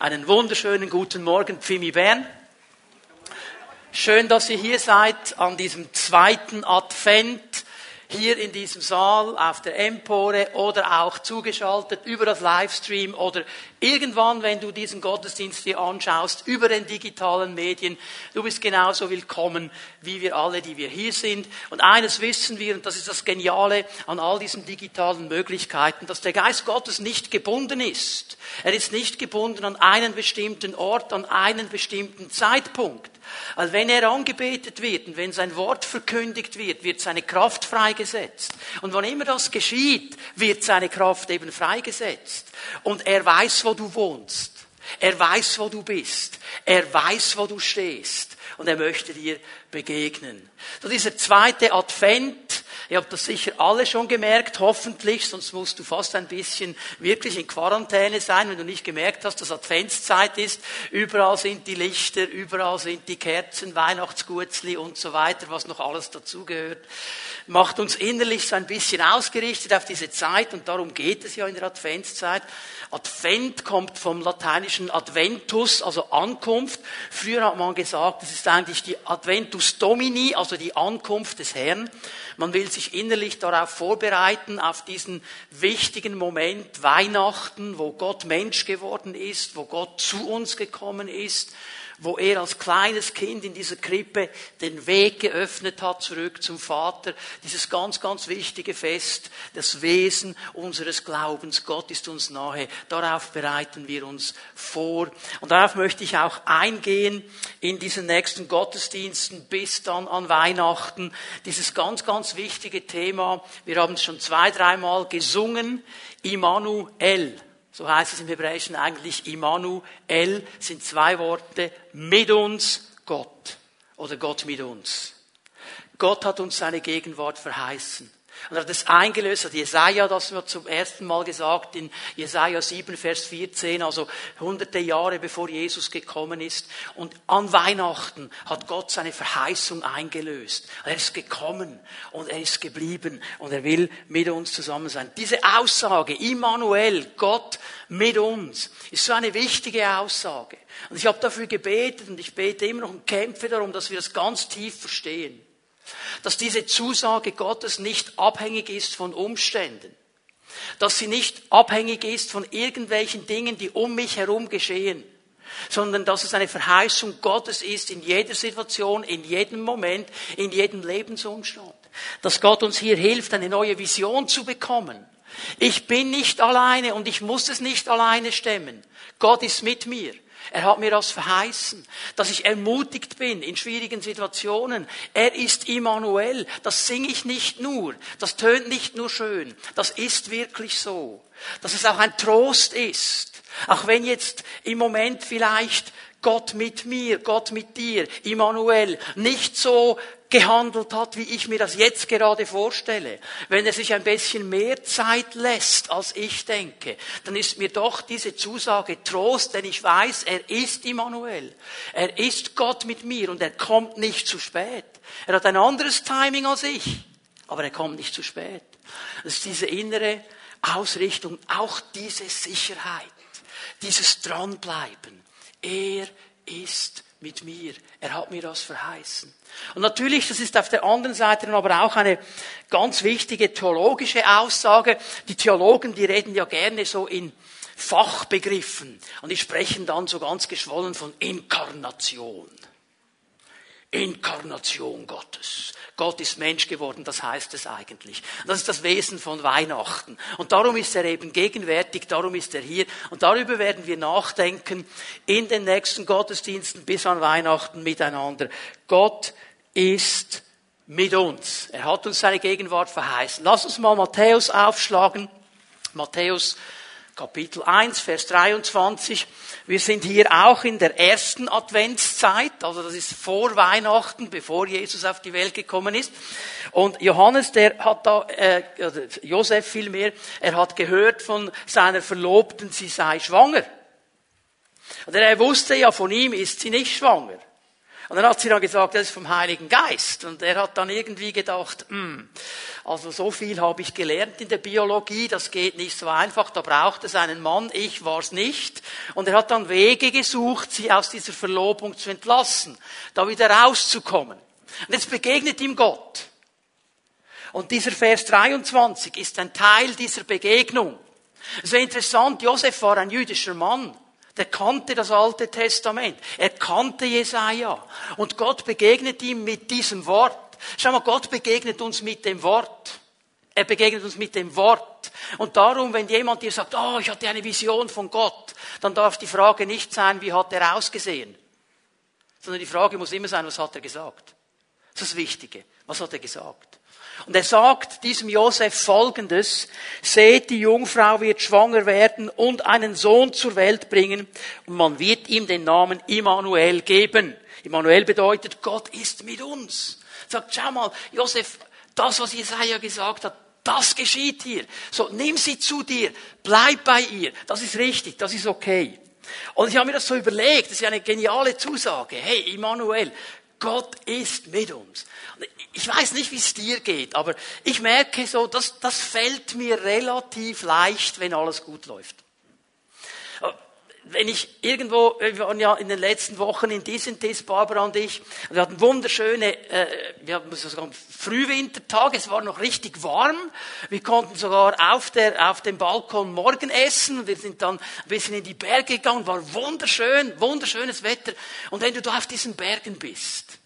Einen wunderschönen guten Morgen, Pfimi Bern. Schön, dass ihr hier seid an diesem zweiten Advent hier in diesem Saal, auf der Empore oder auch zugeschaltet über das Livestream oder irgendwann, wenn du diesen Gottesdienst dir anschaust, über den digitalen Medien. Du bist genauso willkommen wie wir alle, die wir hier sind. Und eines wissen wir, und das ist das Geniale an all diesen digitalen Möglichkeiten, dass der Geist Gottes nicht gebunden ist. Er ist nicht gebunden an einen bestimmten Ort, an einen bestimmten Zeitpunkt. Also wenn er angebetet wird und wenn sein Wort verkündigt wird, wird seine Kraft freigesetzt. Und wann immer das geschieht, wird seine Kraft eben freigesetzt. Und er weiß, wo du wohnst. Er weiß, wo du bist. Er weiß, wo du stehst. Und er möchte dir begegnen. So dieser zweite Advent, Ihr habt das sicher alle schon gemerkt, hoffentlich, sonst musst du fast ein bisschen wirklich in Quarantäne sein, wenn du nicht gemerkt hast, dass Adventszeit ist. Überall sind die Lichter, überall sind die Kerzen, Weihnachtsgutzli und so weiter, was noch alles dazugehört. Macht uns innerlich so ein bisschen ausgerichtet auf diese Zeit und darum geht es ja in der Adventszeit. Advent kommt vom lateinischen Adventus, also Ankunft. Früher hat man gesagt, das ist eigentlich die Adventus Domini, also die Ankunft des Herrn. Man will sich innerlich darauf vorbereiten, auf diesen wichtigen Moment Weihnachten, wo Gott Mensch geworden ist, wo Gott zu uns gekommen ist, wo er als kleines Kind in dieser Krippe den Weg geöffnet hat zurück zum Vater. Dieses ganz, ganz wichtige Fest, das Wesen unseres Glaubens. Gott ist uns nahe. Darauf bereiten wir uns vor. Und darauf möchte ich auch eingehen in diesen nächsten Gottesdiensten bis dann an Weihnachten. Dieses ganz, ganz wichtige Thema. Wir haben es schon zwei, dreimal gesungen. Immanuel. So heißt es im Hebräischen eigentlich Immanuel, sind zwei Worte, mit uns Gott oder Gott mit uns. Gott hat uns seine Gegenwart verheißen. Und er hat es eingelöst, hat Jesaja das wird zum ersten Mal gesagt in Jesaja 7, Vers 14, also hunderte Jahre bevor Jesus gekommen ist. Und an Weihnachten hat Gott seine Verheißung eingelöst. Er ist gekommen und er ist geblieben und er will mit uns zusammen sein. Diese Aussage, Immanuel, Gott mit uns, ist so eine wichtige Aussage. Und ich habe dafür gebetet und ich bete immer noch und kämpfe darum, dass wir das ganz tief verstehen dass diese Zusage Gottes nicht abhängig ist von Umständen, dass sie nicht abhängig ist von irgendwelchen Dingen, die um mich herum geschehen, sondern dass es eine Verheißung Gottes ist in jeder Situation, in jedem Moment, in jedem Lebensumstand. Dass Gott uns hier hilft, eine neue Vision zu bekommen. Ich bin nicht alleine und ich muss es nicht alleine stemmen. Gott ist mit mir. Er hat mir das verheißen, dass ich ermutigt bin in schwierigen Situationen. Er ist Immanuel. Das singe ich nicht nur. Das tönt nicht nur schön. Das ist wirklich so. Dass es auch ein Trost ist. Auch wenn jetzt im Moment vielleicht Gott mit mir, Gott mit dir, Immanuel, nicht so gehandelt hat, wie ich mir das jetzt gerade vorstelle, wenn er sich ein bisschen mehr Zeit lässt, als ich denke, dann ist mir doch diese Zusage Trost, denn ich weiß, er ist Immanuel. Er ist Gott mit mir und er kommt nicht zu spät. Er hat ein anderes Timing als ich, aber er kommt nicht zu spät. Das ist diese innere Ausrichtung, auch diese Sicherheit, dieses Dranbleiben. Er ist mit mir. Er hat mir das verheißen. Und natürlich, das ist auf der anderen Seite aber auch eine ganz wichtige theologische Aussage. Die Theologen, die reden ja gerne so in Fachbegriffen und die sprechen dann so ganz geschwollen von Inkarnation. Inkarnation Gottes. Gott ist Mensch geworden, das heißt es eigentlich. Das ist das Wesen von Weihnachten. Und darum ist er eben gegenwärtig, darum ist er hier. Und darüber werden wir nachdenken in den nächsten Gottesdiensten bis an Weihnachten miteinander. Gott ist mit uns. Er hat uns seine Gegenwart verheißen. Lass uns mal Matthäus aufschlagen. Matthäus Kapitel 1, Vers 23. Wir sind hier auch in der ersten Adventszeit, also das ist vor Weihnachten, bevor Jesus auf die Welt gekommen ist. Und Johannes, der hat da, äh, Josef vielmehr, er hat gehört von seiner Verlobten, sie sei schwanger. Und er wusste ja, von ihm ist sie nicht schwanger. Und dann hat sie dann gesagt, das ist vom Heiligen Geist. Und er hat dann irgendwie gedacht, hm, also so viel habe ich gelernt in der Biologie, das geht nicht so einfach, da braucht es einen Mann, ich war es nicht. Und er hat dann Wege gesucht, sie aus dieser Verlobung zu entlassen, da wieder rauszukommen. Und jetzt begegnet ihm Gott. Und dieser Vers 23 ist ein Teil dieser Begegnung. Ist interessant, Josef war ein jüdischer Mann. Der kannte das Alte Testament. Er kannte Jesaja. Und Gott begegnet ihm mit diesem Wort. Schau mal, Gott begegnet uns mit dem Wort. Er begegnet uns mit dem Wort. Und darum, wenn jemand dir sagt, oh, ich hatte eine Vision von Gott, dann darf die Frage nicht sein, wie hat er ausgesehen? Sondern die Frage muss immer sein, was hat er gesagt? Das ist das Wichtige. Was hat er gesagt? Und er sagt diesem Josef folgendes, seht, die Jungfrau wird schwanger werden und einen Sohn zur Welt bringen und man wird ihm den Namen Immanuel geben. Immanuel bedeutet, Gott ist mit uns. Sagt, schau mal, Josef, das, was Jesaja gesagt hat, das geschieht hier. So, nimm sie zu dir, bleib bei ihr. Das ist richtig, das ist okay. Und ich habe mir das so überlegt, das ist eine geniale Zusage. Hey, Immanuel, Gott ist mit uns. Ich weiß nicht, wie es dir geht, aber ich merke so, das, das fällt mir relativ leicht, wenn alles gut läuft. Wenn ich irgendwo, wir waren ja in den letzten Wochen in Disentis, Barbara und ich, wir hatten wunderschöne, äh, wir hatten sogar Frühwintertag, es war noch richtig warm, wir konnten sogar auf, der, auf dem Balkon morgen essen, wir sind dann ein bisschen in die Berge gegangen, war wunderschön, wunderschönes Wetter, und wenn du da auf diesen Bergen bist,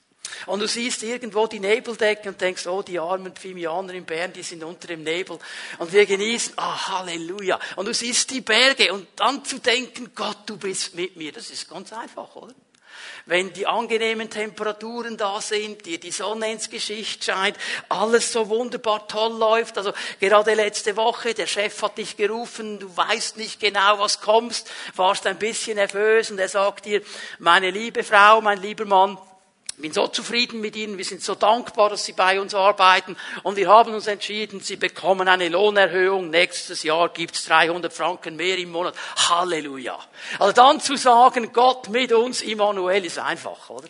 und du siehst irgendwo die Nebeldecke und denkst, oh, die armen Pfimianer in Bern, die sind unter dem Nebel. Und wir genießen, ah, oh, Halleluja. Und du siehst die Berge und dann zu denken, Gott, du bist mit mir. Das ist ganz einfach, oder? Wenn die angenehmen Temperaturen da sind, dir die Sonne ins Gesicht scheint, alles so wunderbar toll läuft. Also gerade letzte Woche, der Chef hat dich gerufen, du weißt nicht genau, was kommst, warst ein bisschen nervös und er sagt dir, meine liebe Frau, mein lieber Mann, ich bin so zufrieden mit Ihnen, wir sind so dankbar, dass Sie bei uns arbeiten und wir haben uns entschieden, Sie bekommen eine Lohnerhöhung. Nächstes Jahr gibt's 300 Franken mehr im Monat. Halleluja. Also dann zu sagen, Gott mit uns, Immanuel, ist einfach, oder?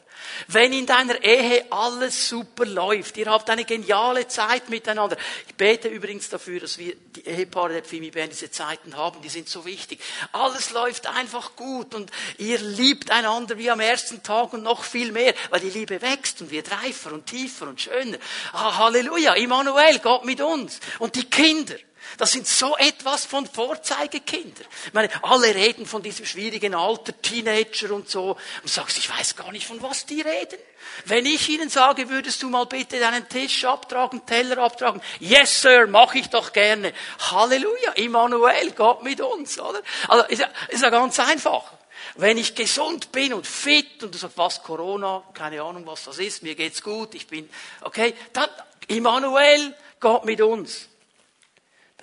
Wenn in deiner Ehe alles super läuft, ihr habt eine geniale Zeit miteinander. Ich bete übrigens dafür, dass wir die Ehepaare der Pfimi Band diese Zeiten haben, die sind so wichtig. Alles läuft einfach gut und ihr liebt einander wie am ersten Tag und noch viel mehr, weil die Liebe wächst und wird reifer und tiefer und schöner. Ah, Halleluja, Immanuel, Gott mit uns. Und die Kinder, das sind so etwas von Vorzeigekinder. Ich meine, alle reden von diesem schwierigen Alter, Teenager und so. Und du sagst, ich weiß gar nicht, von was die reden. Wenn ich ihnen sage, würdest du mal bitte deinen Tisch abtragen, Teller abtragen? Yes, Sir, mache ich doch gerne. Halleluja, Immanuel, Gott mit uns, oder? Also, ist ja, ist ja ganz einfach. Wenn ich gesund bin und fit und du sagst, was Corona, keine Ahnung, was das ist, mir geht's gut, ich bin, okay, dann, Immanuel, Gott mit uns.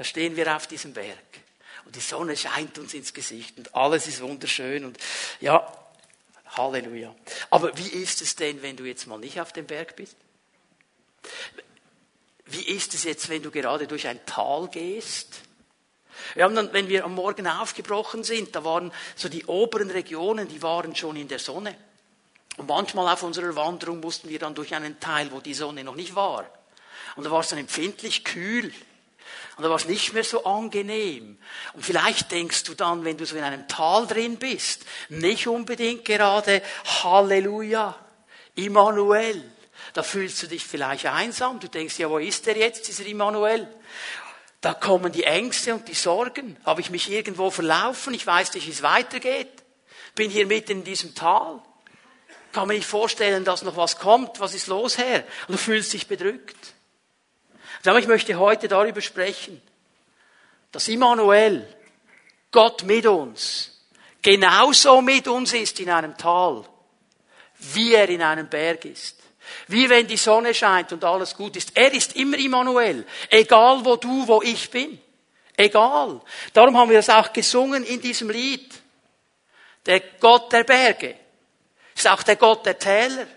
Da stehen wir auf diesem Berg und die Sonne scheint uns ins Gesicht und alles ist wunderschön und ja, Halleluja. Aber wie ist es denn, wenn du jetzt mal nicht auf dem Berg bist? Wie ist es jetzt, wenn du gerade durch ein Tal gehst? Wir haben dann, wenn wir am Morgen aufgebrochen sind, da waren so die oberen Regionen, die waren schon in der Sonne. Und manchmal auf unserer Wanderung mussten wir dann durch einen Teil, wo die Sonne noch nicht war. Und da war es dann empfindlich kühl. Und da war es nicht mehr so angenehm. Und vielleicht denkst du dann, wenn du so in einem Tal drin bist, nicht unbedingt gerade Halleluja, Immanuel. Da fühlst du dich vielleicht einsam. Du denkst, ja, wo ist der jetzt, dieser Immanuel? Da kommen die Ängste und die Sorgen. Habe ich mich irgendwo verlaufen? Ich weiß nicht, wie es weitergeht. Bin hier mitten in diesem Tal. Kann mir nicht vorstellen, dass noch was kommt. Was ist los, Herr? Und du fühlst dich bedrückt. Aber ich möchte heute darüber sprechen, dass Immanuel, Gott mit uns, genauso mit uns ist in einem Tal, wie er in einem Berg ist. Wie wenn die Sonne scheint und alles gut ist. Er ist immer Immanuel. Egal wo du, wo ich bin. Egal. Darum haben wir das auch gesungen in diesem Lied. Der Gott der Berge ist auch der Gott der Täler.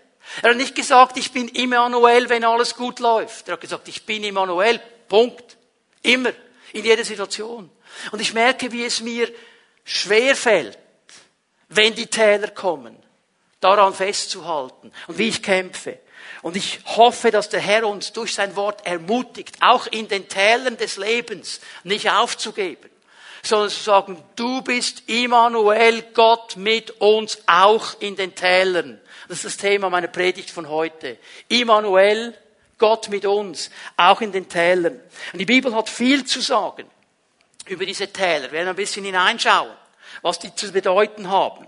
Er hat nicht gesagt, ich bin Immanuel, wenn alles gut läuft. Er hat gesagt, ich bin Immanuel. Punkt. Immer. In jeder Situation. Und ich merke, wie es mir schwer fällt, wenn die Täler kommen daran festzuhalten und wie ich kämpfe. Und ich hoffe, dass der Herr uns durch sein Wort ermutigt, auch in den Tälern des Lebens nicht aufzugeben, sondern zu sagen, du bist Immanuel, Gott mit uns, auch in den Tälern. Das ist das Thema meiner Predigt von heute. Immanuel, Gott mit uns, auch in den Tälern. Und die Bibel hat viel zu sagen über diese Täler. Wir werden ein bisschen hineinschauen, was die zu bedeuten haben.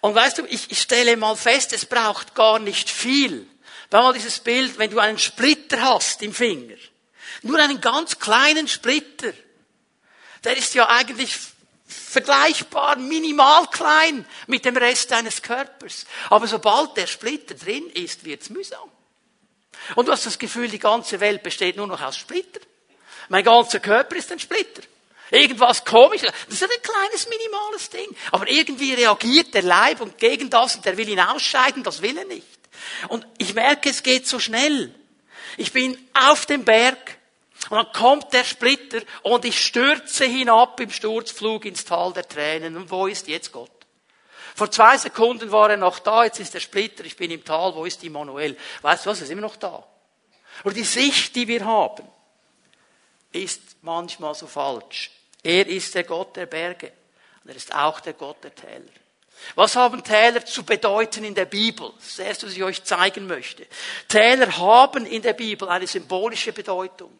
Und weißt du, ich, ich stelle mal fest, es braucht gar nicht viel. Wenn mal dieses Bild, wenn du einen Splitter hast im Finger, nur einen ganz kleinen Splitter, der ist ja eigentlich vergleichbar minimal klein mit dem Rest deines Körpers. Aber sobald der Splitter drin ist, wird's mühsam. Und du hast das Gefühl, die ganze Welt besteht nur noch aus Splitter. Mein ganzer Körper ist ein Splitter. Irgendwas komisch. Das ist ein kleines, minimales Ding. Aber irgendwie reagiert der Leib und gegen das und der will ihn ausscheiden, das will er nicht. Und ich merke, es geht so schnell. Ich bin auf dem Berg und dann kommt der Splitter und ich stürze hinab im Sturzflug ins Tal der Tränen. Und wo ist jetzt Gott? Vor zwei Sekunden war er noch da, jetzt ist der Splitter, ich bin im Tal, wo ist Immanuel? Weißt du was, er ist immer noch da. Und die Sicht, die wir haben, ist manchmal so falsch. Er ist der Gott der Berge und er ist auch der Gott der Täler. Was haben Täler zu bedeuten in der Bibel? Das ist das Erste, was ich euch zeigen möchte. Täler haben in der Bibel eine symbolische Bedeutung.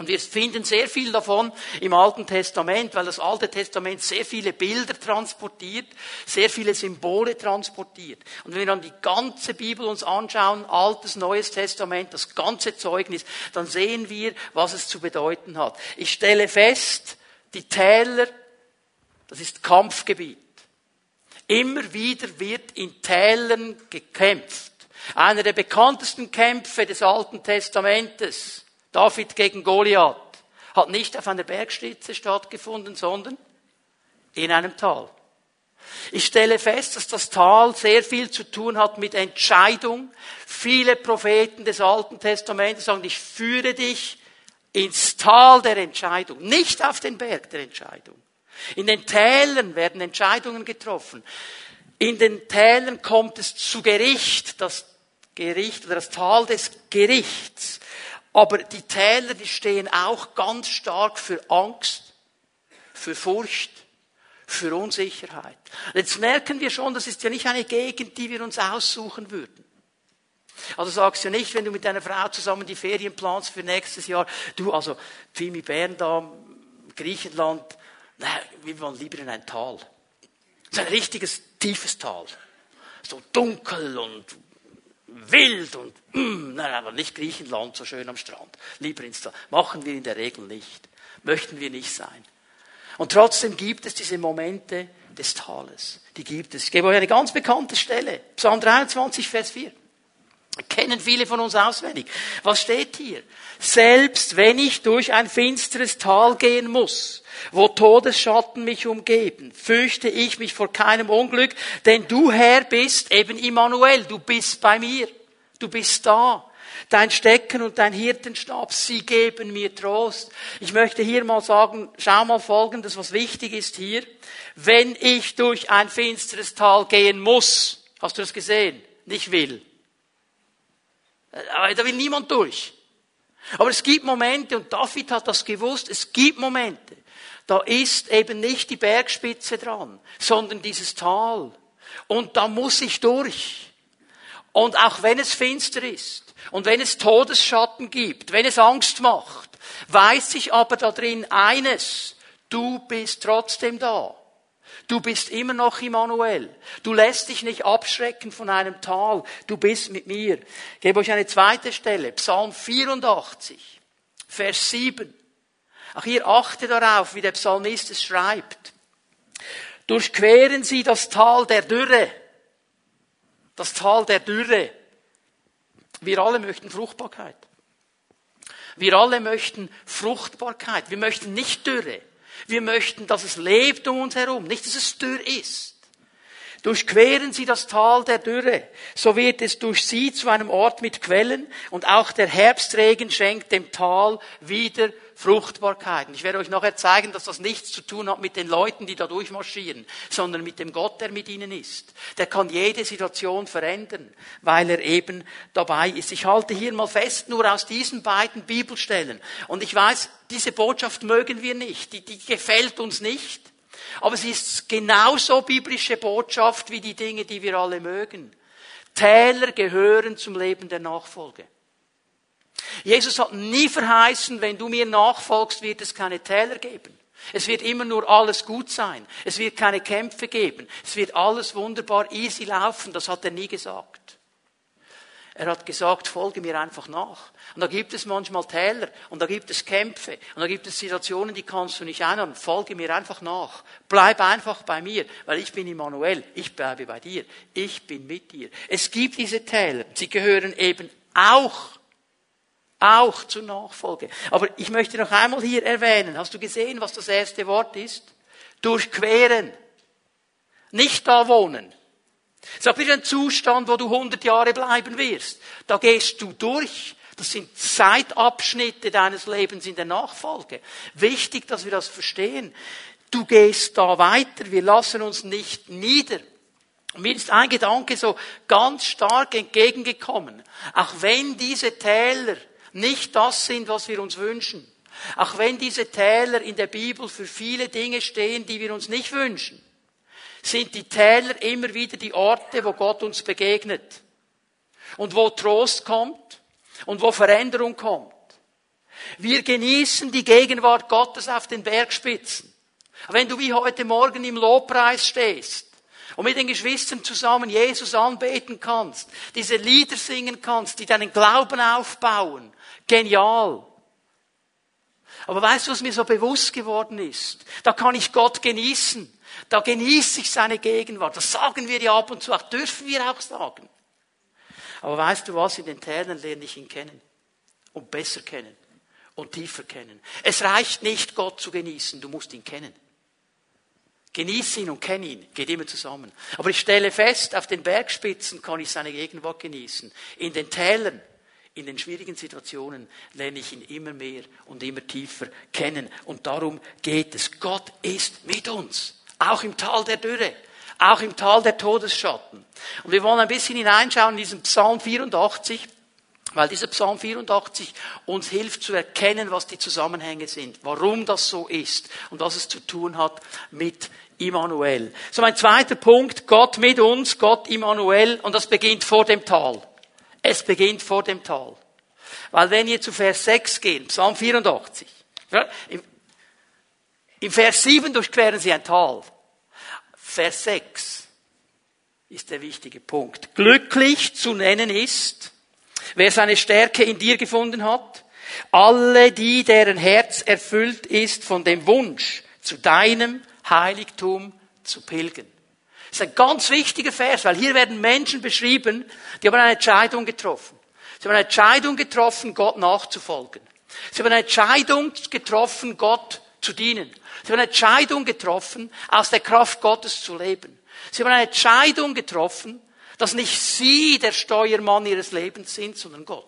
Und wir finden sehr viel davon im Alten Testament, weil das Alte Testament sehr viele Bilder transportiert, sehr viele Symbole transportiert. Und wenn wir dann die ganze Bibel uns anschauen, Altes, Neues Testament, das ganze Zeugnis, dann sehen wir, was es zu bedeuten hat. Ich stelle fest, die Täler, das ist Kampfgebiet. Immer wieder wird in Tälern gekämpft. Einer der bekanntesten Kämpfe des Alten Testamentes David gegen Goliath hat nicht auf einer Bergspitze stattgefunden, sondern in einem Tal. Ich stelle fest, dass das Tal sehr viel zu tun hat mit Entscheidung. Viele Propheten des Alten Testamentes sagen, ich führe dich ins Tal der Entscheidung, nicht auf den Berg der Entscheidung. In den Tälern werden Entscheidungen getroffen. In den Tälern kommt es zu Gericht, das Gericht oder das Tal des Gerichts. Aber die Täler, die stehen auch ganz stark für Angst, für Furcht, für Unsicherheit. Jetzt merken wir schon, das ist ja nicht eine Gegend, die wir uns aussuchen würden. Also sagst du nicht, wenn du mit deiner Frau zusammen die Ferien planst für nächstes Jahr, du, also Fimi Bern da, Griechenland, nein, wir wollen lieber in ein Tal. Das ist ein richtiges tiefes Tal. So dunkel und wild und mm, nein, aber nicht Griechenland so schön am Strand. Lieber ins Tal. Machen wir in der Regel nicht. Möchten wir nicht sein. Und trotzdem gibt es diese Momente des Tales. Die gibt es. Ich gebe euch eine ganz bekannte Stelle. Psalm 23, Vers 4. Kennen viele von uns auswendig. Was steht hier? Selbst wenn ich durch ein finsteres Tal gehen muss, wo Todesschatten mich umgeben, fürchte ich mich vor keinem Unglück, denn du Herr bist eben Immanuel, du bist bei mir, du bist da. Dein Stecken und dein Hirtenstab, sie geben mir Trost. Ich möchte hier mal sagen, schau mal folgendes, was wichtig ist hier. Wenn ich durch ein finsteres Tal gehen muss, hast du das gesehen? Nicht will. Aber da will niemand durch. Aber es gibt Momente, und David hat das gewusst, es gibt Momente, da ist eben nicht die Bergspitze dran, sondern dieses Tal. Und da muss ich durch. Und auch wenn es finster ist und wenn es Todesschatten gibt, wenn es Angst macht, weiß ich aber da drin eines, du bist trotzdem da. Du bist immer noch Immanuel. Du lässt dich nicht abschrecken von einem Tal. Du bist mit mir. Ich gebe euch eine zweite Stelle. Psalm 84, Vers 7. Auch hier achte darauf, wie der Psalmist es schreibt. Durchqueren Sie das Tal der Dürre. Das Tal der Dürre. Wir alle möchten Fruchtbarkeit. Wir alle möchten Fruchtbarkeit. Wir möchten nicht Dürre. Wir möchten, dass es lebt um uns herum, nicht, dass es dürr ist. Durchqueren Sie das Tal der Dürre, so wird es durch Sie zu einem Ort mit Quellen und auch der Herbstregen schenkt dem Tal wieder Fruchtbarkeit. Und ich werde euch nachher zeigen, dass das nichts zu tun hat mit den Leuten, die da durchmarschieren, sondern mit dem Gott, der mit ihnen ist. Der kann jede Situation verändern, weil er eben dabei ist. Ich halte hier mal fest, nur aus diesen beiden Bibelstellen. Und ich weiß, diese Botschaft mögen wir nicht, die, die gefällt uns nicht. Aber sie ist genauso biblische Botschaft wie die Dinge, die wir alle mögen. Täler gehören zum Leben der Nachfolge. Jesus hat nie verheißen, wenn du mir nachfolgst, wird es keine Täler geben. Es wird immer nur alles gut sein. Es wird keine Kämpfe geben. Es wird alles wunderbar easy laufen. Das hat er nie gesagt. Er hat gesagt, folge mir einfach nach. Und da gibt es manchmal Täler und da gibt es Kämpfe und da gibt es Situationen, die kannst du nicht ändern. Folge mir einfach nach. Bleib einfach bei mir, weil ich bin Immanuel. Ich bleibe bei dir. Ich bin mit dir. Es gibt diese Täler. Sie gehören eben auch auch zur Nachfolge. Aber ich möchte noch einmal hier erwähnen, hast du gesehen, was das erste Wort ist? Durchqueren. Nicht da wohnen. Es ist wieder ein Zustand, wo du 100 Jahre bleiben wirst. Da gehst du durch. Das sind Zeitabschnitte deines Lebens in der Nachfolge. Wichtig, dass wir das verstehen. Du gehst da weiter. Wir lassen uns nicht nieder. Und mir ist ein Gedanke so ganz stark entgegengekommen. Auch wenn diese Täler nicht das sind, was wir uns wünschen. Auch wenn diese Täler in der Bibel für viele Dinge stehen, die wir uns nicht wünschen, sind die Täler immer wieder die Orte, wo Gott uns begegnet und wo Trost kommt und wo Veränderung kommt. Wir genießen die Gegenwart Gottes auf den Bergspitzen. Wenn du wie heute Morgen im Lobpreis stehst, und mit den Geschwistern zusammen Jesus anbeten kannst, diese Lieder singen kannst, die deinen Glauben aufbauen. Genial. Aber weißt du, was mir so bewusst geworden ist? Da kann ich Gott genießen. Da genieße ich seine Gegenwart. Das sagen wir ja ab und zu, auch dürfen wir auch sagen. Aber weißt du was? In den Tälern lerne ich ihn kennen. Und besser kennen. Und tiefer kennen. Es reicht nicht, Gott zu genießen. Du musst ihn kennen. Genieß ihn und kenn ihn, geht immer zusammen. Aber ich stelle fest, auf den Bergspitzen kann ich seine Gegenwart genießen. In den Tälern, in den schwierigen Situationen lerne ich ihn immer mehr und immer tiefer kennen. Und darum geht es. Gott ist mit uns. Auch im Tal der Dürre. Auch im Tal der Todesschatten. Und wir wollen ein bisschen hineinschauen in diesen Psalm 84. Weil dieser Psalm 84 uns hilft zu erkennen, was die Zusammenhänge sind, warum das so ist und was es zu tun hat mit Immanuel. So mein zweiter Punkt, Gott mit uns, Gott Immanuel und das beginnt vor dem Tal. Es beginnt vor dem Tal. Weil wenn ihr zu Vers 6 gehen, Psalm 84, im, Vers 7 durchqueren sie ein Tal. Vers 6 ist der wichtige Punkt. Glücklich zu nennen ist, Wer seine Stärke in dir gefunden hat, alle die, deren Herz erfüllt ist von dem Wunsch, zu deinem Heiligtum zu pilgern. Das ist ein ganz wichtiger Vers, weil hier werden Menschen beschrieben, die haben eine Entscheidung getroffen. Sie haben eine Entscheidung getroffen, Gott nachzufolgen. Sie haben eine Entscheidung getroffen, Gott zu dienen. Sie haben eine Entscheidung getroffen, aus der Kraft Gottes zu leben. Sie haben eine Entscheidung getroffen, dass nicht sie der Steuermann ihres Lebens sind, sondern Gott.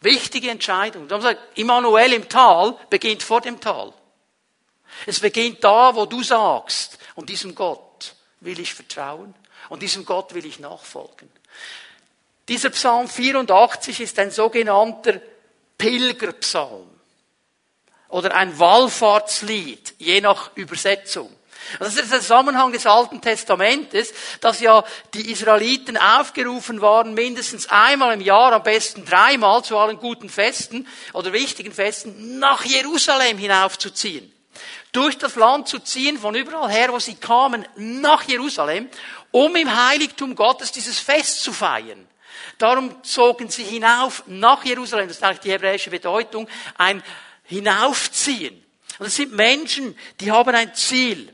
Wichtige Entscheidung. Immanuel im Tal beginnt vor dem Tal. Es beginnt da, wo du sagst, und diesem Gott will ich vertrauen und diesem Gott will ich nachfolgen. Dieser Psalm 84 ist ein sogenannter Pilgerpsalm oder ein Wallfahrtslied, je nach Übersetzung. Das ist der Zusammenhang des Alten Testamentes, dass ja die Israeliten aufgerufen waren, mindestens einmal im Jahr, am besten dreimal zu allen guten Festen oder wichtigen Festen, nach Jerusalem hinaufzuziehen. Durch das Land zu ziehen, von überall her, wo sie kamen, nach Jerusalem, um im Heiligtum Gottes dieses Fest zu feiern. Darum zogen sie hinauf nach Jerusalem, das ist eigentlich die hebräische Bedeutung, ein Hinaufziehen. Und es sind Menschen, die haben ein Ziel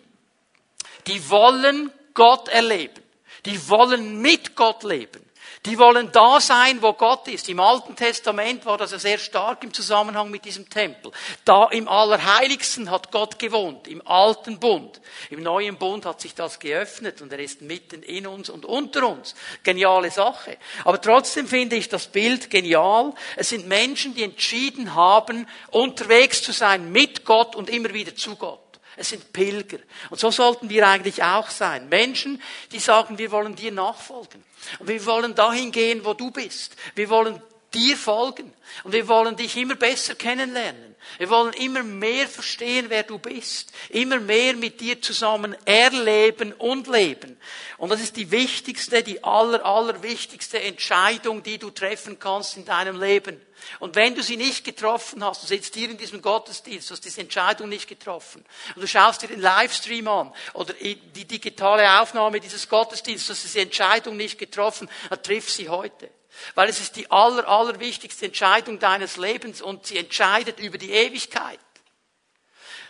die wollen Gott erleben. Die wollen mit Gott leben. Die wollen da sein, wo Gott ist. Im Alten Testament war das ja sehr stark im Zusammenhang mit diesem Tempel. Da im Allerheiligsten hat Gott gewohnt, im alten Bund. Im neuen Bund hat sich das geöffnet und er ist mitten in uns und unter uns. Geniale Sache. Aber trotzdem finde ich das Bild genial. Es sind Menschen, die entschieden haben, unterwegs zu sein mit Gott und immer wieder zu Gott. Es sind Pilger. Und so sollten wir eigentlich auch sein. Menschen, die sagen, wir wollen dir nachfolgen. Und wir wollen dahin gehen, wo du bist. Wir wollen dir folgen. Und wir wollen dich immer besser kennenlernen. Wir wollen immer mehr verstehen, wer du bist. Immer mehr mit dir zusammen erleben und leben. Und das ist die wichtigste, die aller, aller wichtigste Entscheidung, die du treffen kannst in deinem Leben. Und wenn du sie nicht getroffen hast, du sitzt hier in diesem Gottesdienst, du hast diese Entscheidung nicht getroffen, und du schaust dir den Livestream an oder die digitale Aufnahme dieses Gottesdienstes, du hast diese Entscheidung nicht getroffen, dann triff sie heute. Weil es ist die aller, aller wichtigste Entscheidung deines Lebens und sie entscheidet über die Ewigkeit.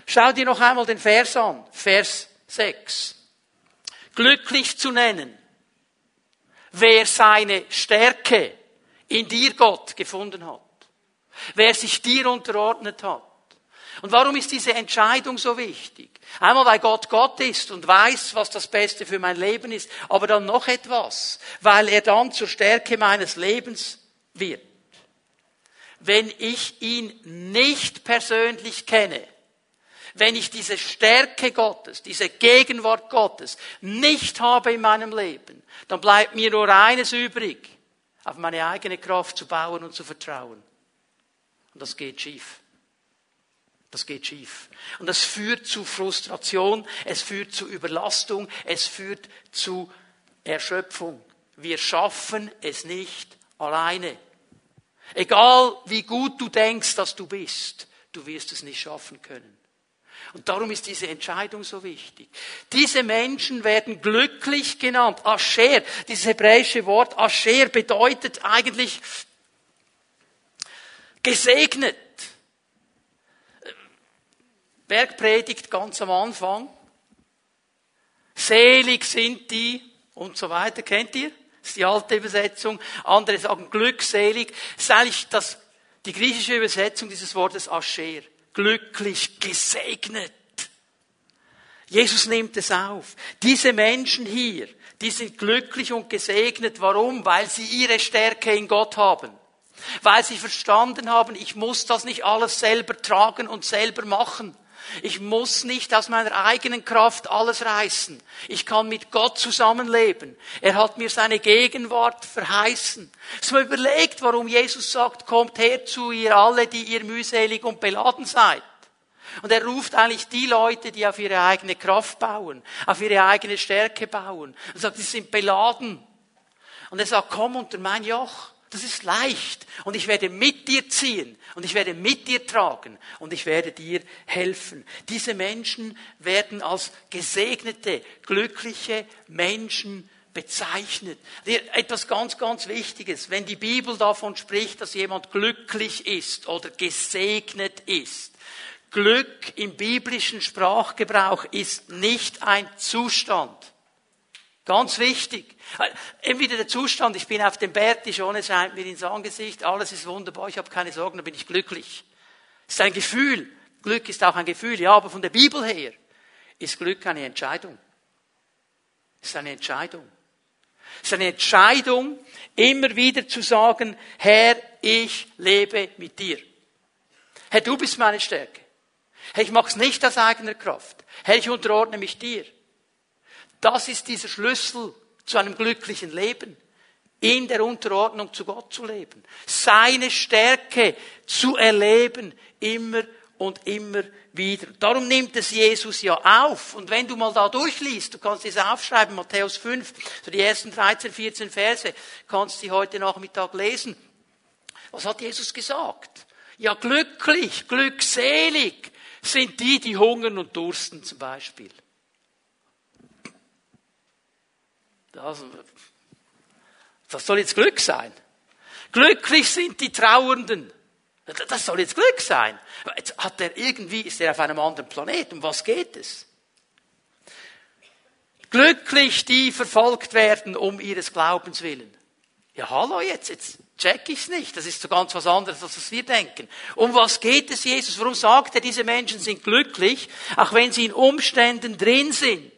Schau dir noch einmal den Vers an, Vers 6. Glücklich zu nennen, wer seine Stärke in dir Gott gefunden hat. Wer sich dir unterordnet hat. Und warum ist diese Entscheidung so wichtig? Einmal, weil Gott Gott ist und weiß, was das Beste für mein Leben ist, aber dann noch etwas, weil er dann zur Stärke meines Lebens wird. Wenn ich ihn nicht persönlich kenne, wenn ich diese Stärke Gottes, diese Gegenwart Gottes nicht habe in meinem Leben, dann bleibt mir nur eines übrig, auf meine eigene Kraft zu bauen und zu vertrauen. Und das geht schief. Das geht schief. Und das führt zu Frustration, es führt zu Überlastung, es führt zu Erschöpfung. Wir schaffen es nicht alleine. Egal wie gut du denkst, dass du bist, du wirst es nicht schaffen können. Und darum ist diese Entscheidung so wichtig. Diese Menschen werden glücklich genannt. Asher, dieses hebräische Wort Asher bedeutet eigentlich gesegnet. Bergpredigt ganz am Anfang. Selig sind die und so weiter. Kennt ihr? Das ist die alte Übersetzung. Andere sagen glückselig. Das ist eigentlich das, die griechische Übersetzung dieses Wortes Asher. Glücklich, gesegnet. Jesus nimmt es auf. Diese Menschen hier, die sind glücklich und gesegnet. Warum? Weil sie ihre Stärke in Gott haben. Weil sie verstanden haben, ich muss das nicht alles selber tragen und selber machen. Ich muss nicht aus meiner eigenen Kraft alles reißen. Ich kann mit Gott zusammenleben. Er hat mir seine Gegenwart verheißen. So überlegt, warum Jesus sagt, kommt her zu ihr alle, die ihr mühselig und beladen seid. Und er ruft eigentlich die Leute, die auf ihre eigene Kraft bauen, auf ihre eigene Stärke bauen. Und sagt, sie sind beladen. Und er sagt, komm unter mein Joch. Das ist leicht. Und ich werde mit dir ziehen. Und ich werde mit dir tragen. Und ich werde dir helfen. Diese Menschen werden als gesegnete, glückliche Menschen bezeichnet. Etwas ganz, ganz Wichtiges. Wenn die Bibel davon spricht, dass jemand glücklich ist oder gesegnet ist, Glück im biblischen Sprachgebrauch ist nicht ein Zustand. Ganz wichtig. Eben wieder der Zustand, ich bin auf dem Berg, die Sonne scheint mir ins Angesicht, alles ist wunderbar, ich habe keine Sorgen, dann bin ich glücklich. Es ist ein Gefühl. Glück ist auch ein Gefühl, ja, aber von der Bibel her ist Glück eine Entscheidung. Es ist eine Entscheidung. Es ist eine Entscheidung, immer wieder zu sagen, Herr, ich lebe mit dir. Herr, du bist meine Stärke. Herr, ich mache es nicht aus eigener Kraft. Herr, ich unterordne mich dir. Das ist dieser Schlüssel zu einem glücklichen Leben. In der Unterordnung zu Gott zu leben. Seine Stärke zu erleben. Immer und immer wieder. Darum nimmt es Jesus ja auf. Und wenn du mal da durchliest, du kannst es aufschreiben, Matthäus 5, so die ersten 13, 14 Verse, kannst du heute Nachmittag lesen. Was hat Jesus gesagt? Ja, glücklich, glückselig sind die, die hungern und dursten zum Beispiel. Das, das soll jetzt Glück sein. Glücklich sind die Trauernden. Das soll jetzt Glück sein. Jetzt hat er irgendwie, ist er auf einem anderen Planet. Um was geht es? Glücklich die verfolgt werden um ihres Glaubens willen. Ja, hallo jetzt, jetzt check ich's nicht. Das ist so ganz was anderes, als was wir denken. Um was geht es Jesus? Warum sagt er, diese Menschen sind glücklich, auch wenn sie in Umständen drin sind,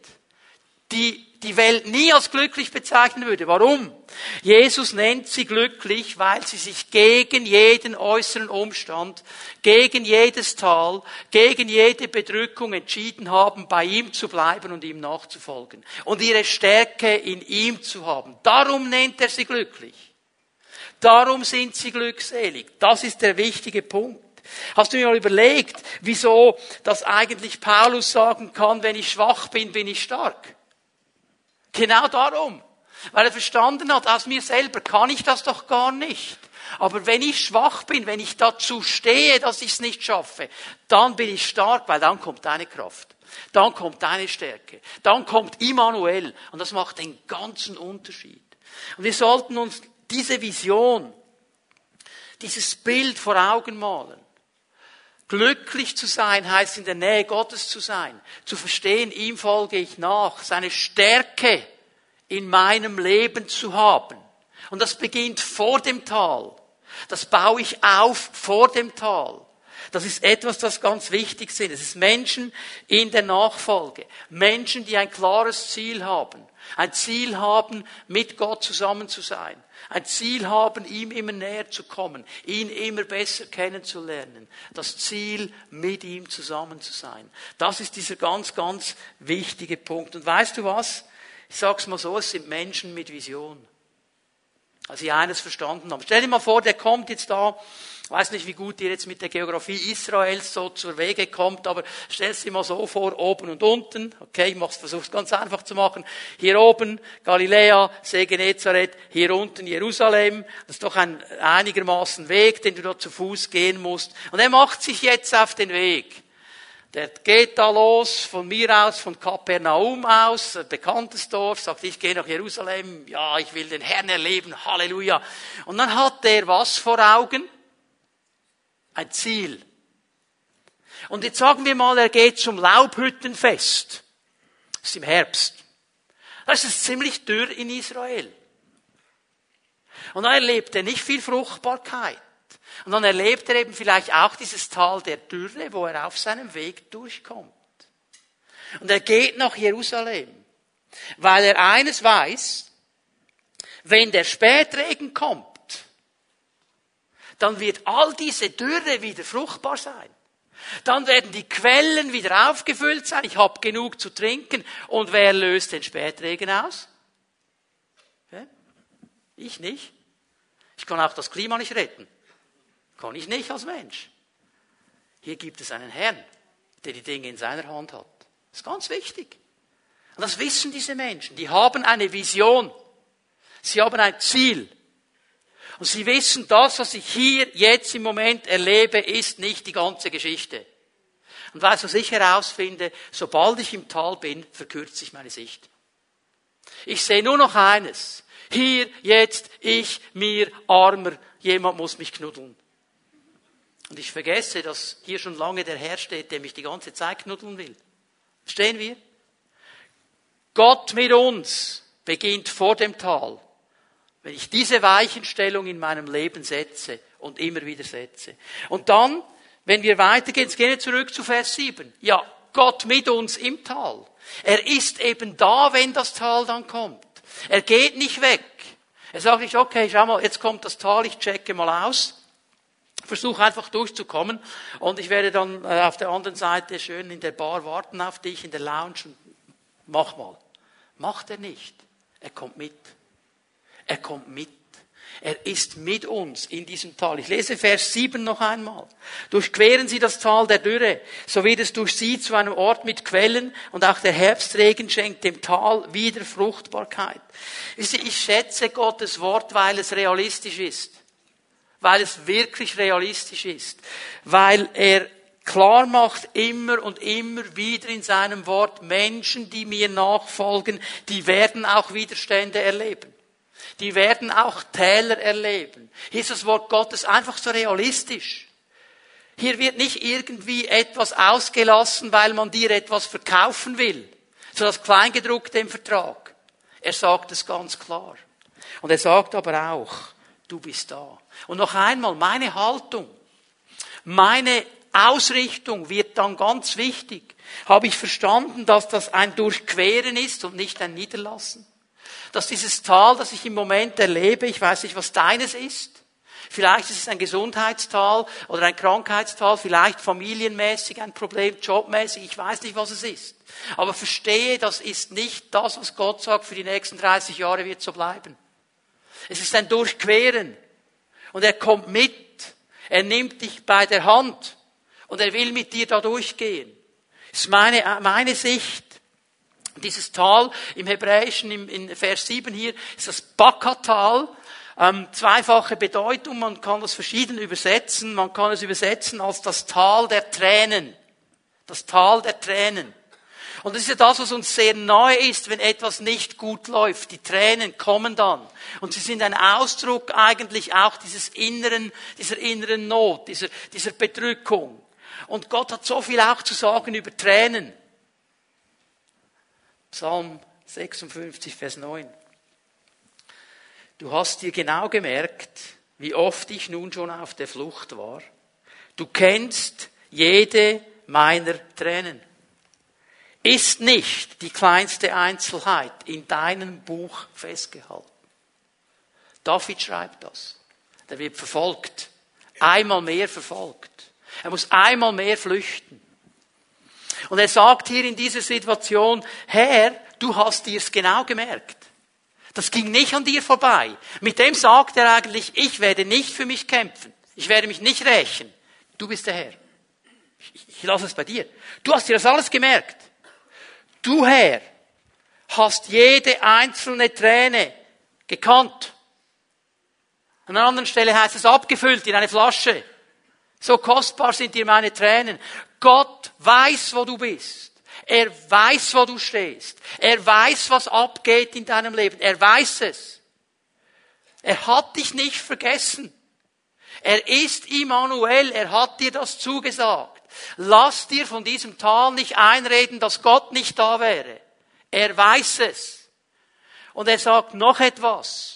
die die Welt nie als glücklich bezeichnen würde. Warum? Jesus nennt sie glücklich, weil sie sich gegen jeden äußeren Umstand, gegen jedes Tal, gegen jede Bedrückung entschieden haben, bei ihm zu bleiben und ihm nachzufolgen und ihre Stärke in ihm zu haben. Darum nennt er sie glücklich. Darum sind sie glückselig. Das ist der wichtige Punkt. Hast du mir mal überlegt, wieso das eigentlich Paulus sagen kann, wenn ich schwach bin, bin ich stark? Genau darum. Weil er verstanden hat, aus mir selber kann ich das doch gar nicht. Aber wenn ich schwach bin, wenn ich dazu stehe, dass ich es nicht schaffe, dann bin ich stark, weil dann kommt deine Kraft. Dann kommt deine Stärke. Dann kommt Immanuel. Und das macht den ganzen Unterschied. Und wir sollten uns diese Vision, dieses Bild vor Augen malen. Glücklich zu sein heißt in der Nähe Gottes zu sein, zu verstehen, ihm folge ich nach, seine Stärke in meinem Leben zu haben. Und das beginnt vor dem Tal. Das baue ich auf vor dem Tal. Das ist etwas, das ganz wichtig ist. Es ist Menschen in der Nachfolge. Menschen, die ein klares Ziel haben. Ein Ziel haben, mit Gott zusammen zu sein. Ein Ziel haben, ihm immer näher zu kommen, ihn immer besser kennenzulernen. Das Ziel, mit ihm zusammen zu sein. Das ist dieser ganz, ganz wichtige Punkt. Und weißt du was? Ich sag's mal so, es sind Menschen mit Vision. Also die eines verstanden haben. Stell dir mal vor, der kommt jetzt da ich weiß nicht, wie gut ihr jetzt mit der Geografie Israels so zur Wege kommt, aber stell dir mal so vor, oben und unten. Okay, ich versuche es ganz einfach zu machen. Hier oben Galiläa, See Genezareth, hier unten Jerusalem. Das ist doch ein einigermaßen Weg, den du da zu Fuß gehen musst. Und er macht sich jetzt auf den Weg. Der geht da los, von mir aus, von Kapernaum aus, ein bekanntes Dorf, sagt, ich gehe nach Jerusalem, ja, ich will den Herrn erleben, Halleluja. Und dann hat der was vor Augen? Ein Ziel. Und jetzt sagen wir mal, er geht zum Laubhüttenfest. Das ist im Herbst. Das ist ziemlich dürr in Israel. Und dann erlebt er nicht viel Fruchtbarkeit. Und dann erlebt er eben vielleicht auch dieses Tal der Dürre, wo er auf seinem Weg durchkommt. Und er geht nach Jerusalem, weil er eines weiß, wenn der Spätregen kommt, dann wird all diese Dürre wieder fruchtbar sein. Dann werden die Quellen wieder aufgefüllt sein. Ich habe genug zu trinken. Und wer löst den Spätregen aus? Ich nicht. Ich kann auch das Klima nicht retten. Kann ich nicht als Mensch. Hier gibt es einen Herrn, der die Dinge in seiner Hand hat. Das ist ganz wichtig. Und das wissen diese Menschen. Die haben eine Vision. Sie haben ein Ziel. Und sie wissen, das, was ich hier jetzt im Moment erlebe, ist nicht die ganze Geschichte. Und weißt du, was ich herausfinde? Sobald ich im Tal bin, verkürzt sich meine Sicht. Ich sehe nur noch eines. Hier, jetzt, ich, mir, armer, jemand muss mich knuddeln. Und ich vergesse, dass hier schon lange der Herr steht, der mich die ganze Zeit knuddeln will. Stehen wir? Gott mit uns beginnt vor dem Tal. Wenn ich diese Weichenstellung in meinem Leben setze und immer wieder setze. Und dann, wenn wir weitergehen, gehen wir zurück zu Vers 7. Ja, Gott mit uns im Tal. Er ist eben da, wenn das Tal dann kommt. Er geht nicht weg. Er sagt nicht, okay, schau mal, jetzt kommt das Tal, ich checke mal aus. Versuche einfach durchzukommen und ich werde dann äh, auf der anderen Seite schön in der Bar warten auf dich, in der Lounge und mach mal. Macht er nicht. Er kommt mit. Er kommt mit. Er ist mit uns in diesem Tal. Ich lese Vers 7 noch einmal. Durchqueren Sie das Tal der Dürre, so wird es durch Sie zu einem Ort mit Quellen und auch der Herbstregen schenkt dem Tal wieder Fruchtbarkeit. Ich schätze Gottes Wort, weil es realistisch ist. Weil es wirklich realistisch ist. Weil er klar macht immer und immer wieder in seinem Wort, Menschen, die mir nachfolgen, die werden auch Widerstände erleben die werden auch Täler erleben. Hier ist das Wort Gottes einfach so realistisch. Hier wird nicht irgendwie etwas ausgelassen, weil man dir etwas verkaufen will. So das Kleingedruckte im Vertrag. Er sagt es ganz klar. Und er sagt aber auch, du bist da. Und noch einmal, meine Haltung, meine Ausrichtung wird dann ganz wichtig. Habe ich verstanden, dass das ein Durchqueren ist und nicht ein Niederlassen? Dass dieses Tal, das ich im Moment erlebe, ich weiß nicht, was deines ist, Vielleicht ist es ein Gesundheitstal oder ein Krankheitstal, vielleicht familienmäßig ein Problem, jobmäßig, ich weiß nicht, was es ist. Aber verstehe, das ist nicht das, was Gott sagt, für die nächsten 30 Jahre wird so bleiben. Es ist ein Durchqueren. Und er kommt mit. Er nimmt dich bei der Hand. Und er will mit dir da durchgehen. Das ist meine, meine Sicht. Dieses Tal im Hebräischen, im, in Vers 7 hier, ist das Bakatal. Ähm, zweifache Bedeutung, man kann das verschieden übersetzen. Man kann es übersetzen als das Tal der Tränen. Das Tal der Tränen. Und das ist ja das, was uns sehr neu ist, wenn etwas nicht gut läuft. Die Tränen kommen dann. Und sie sind ein Ausdruck eigentlich auch dieses inneren, dieser inneren Not, dieser, dieser Bedrückung. Und Gott hat so viel auch zu sagen über Tränen. Psalm 56, Vers 9. Du hast dir genau gemerkt, wie oft ich nun schon auf der Flucht war. Du kennst jede meiner Tränen ist nicht die kleinste Einzelheit in deinem Buch festgehalten. David schreibt das. Der wird verfolgt. Einmal mehr verfolgt. Er muss einmal mehr flüchten. Und er sagt hier in dieser Situation, Herr, du hast dir's genau gemerkt. Das ging nicht an dir vorbei. Mit dem sagt er eigentlich, ich werde nicht für mich kämpfen. Ich werde mich nicht rächen. Du bist der Herr. Ich, lasse es bei dir. Du hast dir das alles gemerkt. Du Herr hast jede einzelne Träne gekannt. An einer anderen Stelle heißt es abgefüllt in eine Flasche. So kostbar sind dir meine Tränen. Gott weiß, wo du bist. Er weiß, wo du stehst. Er weiß, was abgeht in deinem Leben. Er weiß es. Er hat dich nicht vergessen. Er ist Immanuel. Er hat dir das zugesagt. Lass dir von diesem Tal nicht einreden, dass Gott nicht da wäre. Er weiß es. Und er sagt noch etwas.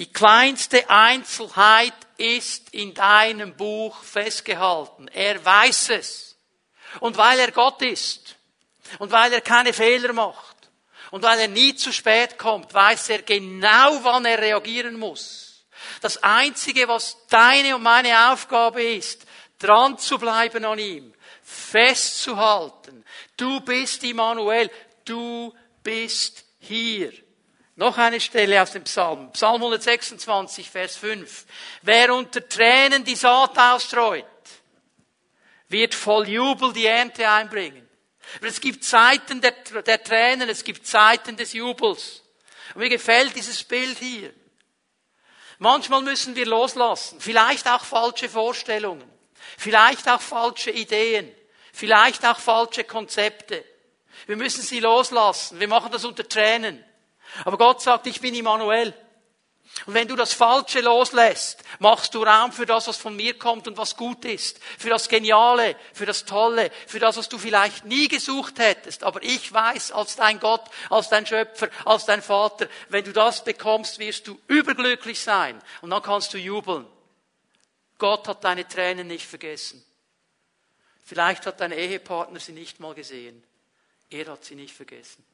Die kleinste Einzelheit ist in deinem Buch festgehalten. Er weiß es. Und weil er Gott ist und weil er keine Fehler macht und weil er nie zu spät kommt, weiß er genau, wann er reagieren muss. Das Einzige, was deine und meine Aufgabe ist, dran zu bleiben an ihm, festzuhalten. Du bist Immanuel, du bist hier. Noch eine Stelle aus dem Psalm, Psalm 126, Vers 5. Wer unter Tränen die Saat ausstreut, wird voll Jubel die Ernte einbringen. Es gibt Zeiten der, der Tränen, es gibt Zeiten des Jubels. Und mir gefällt dieses Bild hier. Manchmal müssen wir loslassen, vielleicht auch falsche Vorstellungen. Vielleicht auch falsche Ideen. Vielleicht auch falsche Konzepte. Wir müssen sie loslassen. Wir machen das unter Tränen. Aber Gott sagt, ich bin Immanuel. Und wenn du das Falsche loslässt, machst du Raum für das, was von mir kommt und was gut ist. Für das Geniale, für das Tolle, für das, was du vielleicht nie gesucht hättest. Aber ich weiß, als dein Gott, als dein Schöpfer, als dein Vater, wenn du das bekommst, wirst du überglücklich sein. Und dann kannst du jubeln. Gott hat deine Tränen nicht vergessen. Vielleicht hat dein Ehepartner sie nicht mal gesehen. Er hat sie nicht vergessen.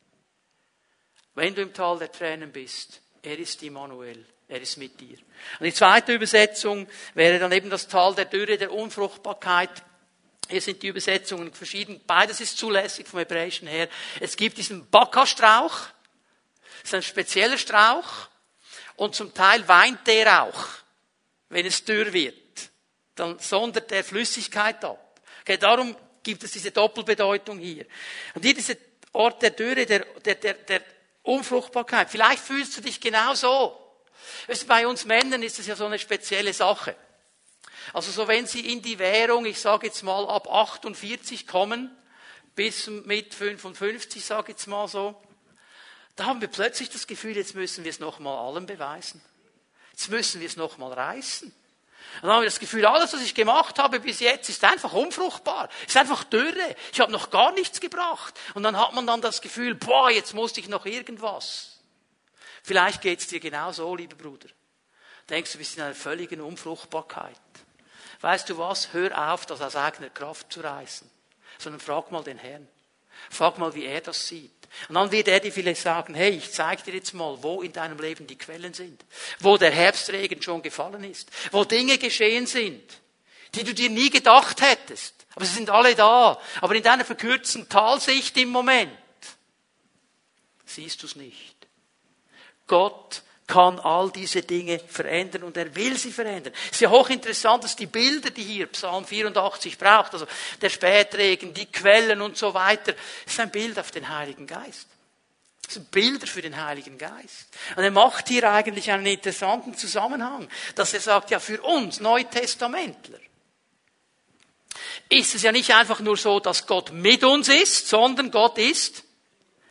Wenn du im Tal der Tränen bist, er ist Immanuel. Er ist mit dir. Und die zweite Übersetzung wäre dann eben das Tal der Dürre, der Unfruchtbarkeit. Hier sind die Übersetzungen verschieden. Beides ist zulässig vom Hebräischen her. Es gibt diesen Bakastrauch. Das ist ein spezieller Strauch. Und zum Teil weint der auch, wenn es dürr wird dann sondert er Flüssigkeit ab. Okay, darum gibt es diese Doppelbedeutung hier. Und hier dieser Ort der Dürre, der, der, der, der Unfruchtbarkeit. Vielleicht fühlst du dich genau so. Bei uns Männern ist es ja so eine spezielle Sache. Also so wenn sie in die Währung, ich sage jetzt mal ab 48 kommen, bis mit 55, sage ich jetzt mal so, da haben wir plötzlich das Gefühl, jetzt müssen wir es nochmal allen beweisen. Jetzt müssen wir es nochmal reißen. Dann haben wir das Gefühl, alles, was ich gemacht habe bis jetzt, ist einfach unfruchtbar, ist einfach Dürre. Ich habe noch gar nichts gebracht. Und dann hat man dann das Gefühl, boah, jetzt muss ich noch irgendwas. Vielleicht geht es dir genau so, lieber Bruder. Denkst du, bist in einer völligen Unfruchtbarkeit. Weißt du was? Hör auf, das aus eigener Kraft zu reißen. Sondern frag mal den Herrn. Frag mal, wie er das sieht. Und dann wird er dir vielleicht sagen, hey, ich zeige dir jetzt mal, wo in deinem Leben die Quellen sind. Wo der Herbstregen schon gefallen ist. Wo Dinge geschehen sind, die du dir nie gedacht hättest. Aber sie sind alle da. Aber in deiner verkürzten Talsicht im Moment siehst du es nicht. Gott kann all diese Dinge verändern und er will sie verändern. Es ist ja hochinteressant, dass die Bilder, die hier Psalm 84 braucht, also der Spätregen, die Quellen und so weiter, ist ein Bild auf den Heiligen Geist. Das sind Bilder für den Heiligen Geist. Und er macht hier eigentlich einen interessanten Zusammenhang, dass er sagt, ja, für uns Neutestamentler ist es ja nicht einfach nur so, dass Gott mit uns ist, sondern Gott ist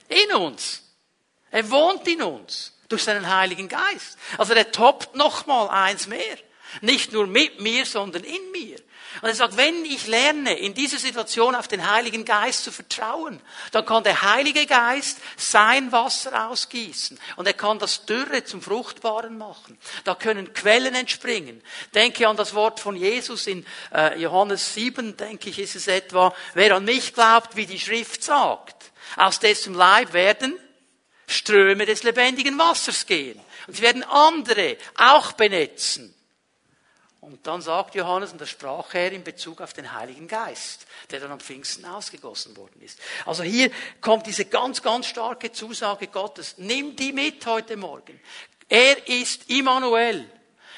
in uns. Er wohnt in uns durch seinen Heiligen Geist. Also der toppt noch mal eins mehr. Nicht nur mit mir, sondern in mir. Und er sagt, wenn ich lerne, in dieser Situation auf den Heiligen Geist zu vertrauen, dann kann der Heilige Geist sein Wasser ausgießen. Und er kann das Dürre zum Fruchtbaren machen. Da können Quellen entspringen. Denke an das Wort von Jesus in äh, Johannes 7, denke ich, ist es etwa, wer an mich glaubt, wie die Schrift sagt, aus dessen Leib werden Ströme des lebendigen Wassers gehen. Und sie werden andere auch benetzen. Und dann sagt Johannes, und das sprach er in Bezug auf den Heiligen Geist, der dann am Pfingsten ausgegossen worden ist. Also hier kommt diese ganz, ganz starke Zusage Gottes. Nimm die mit heute Morgen. Er ist Immanuel.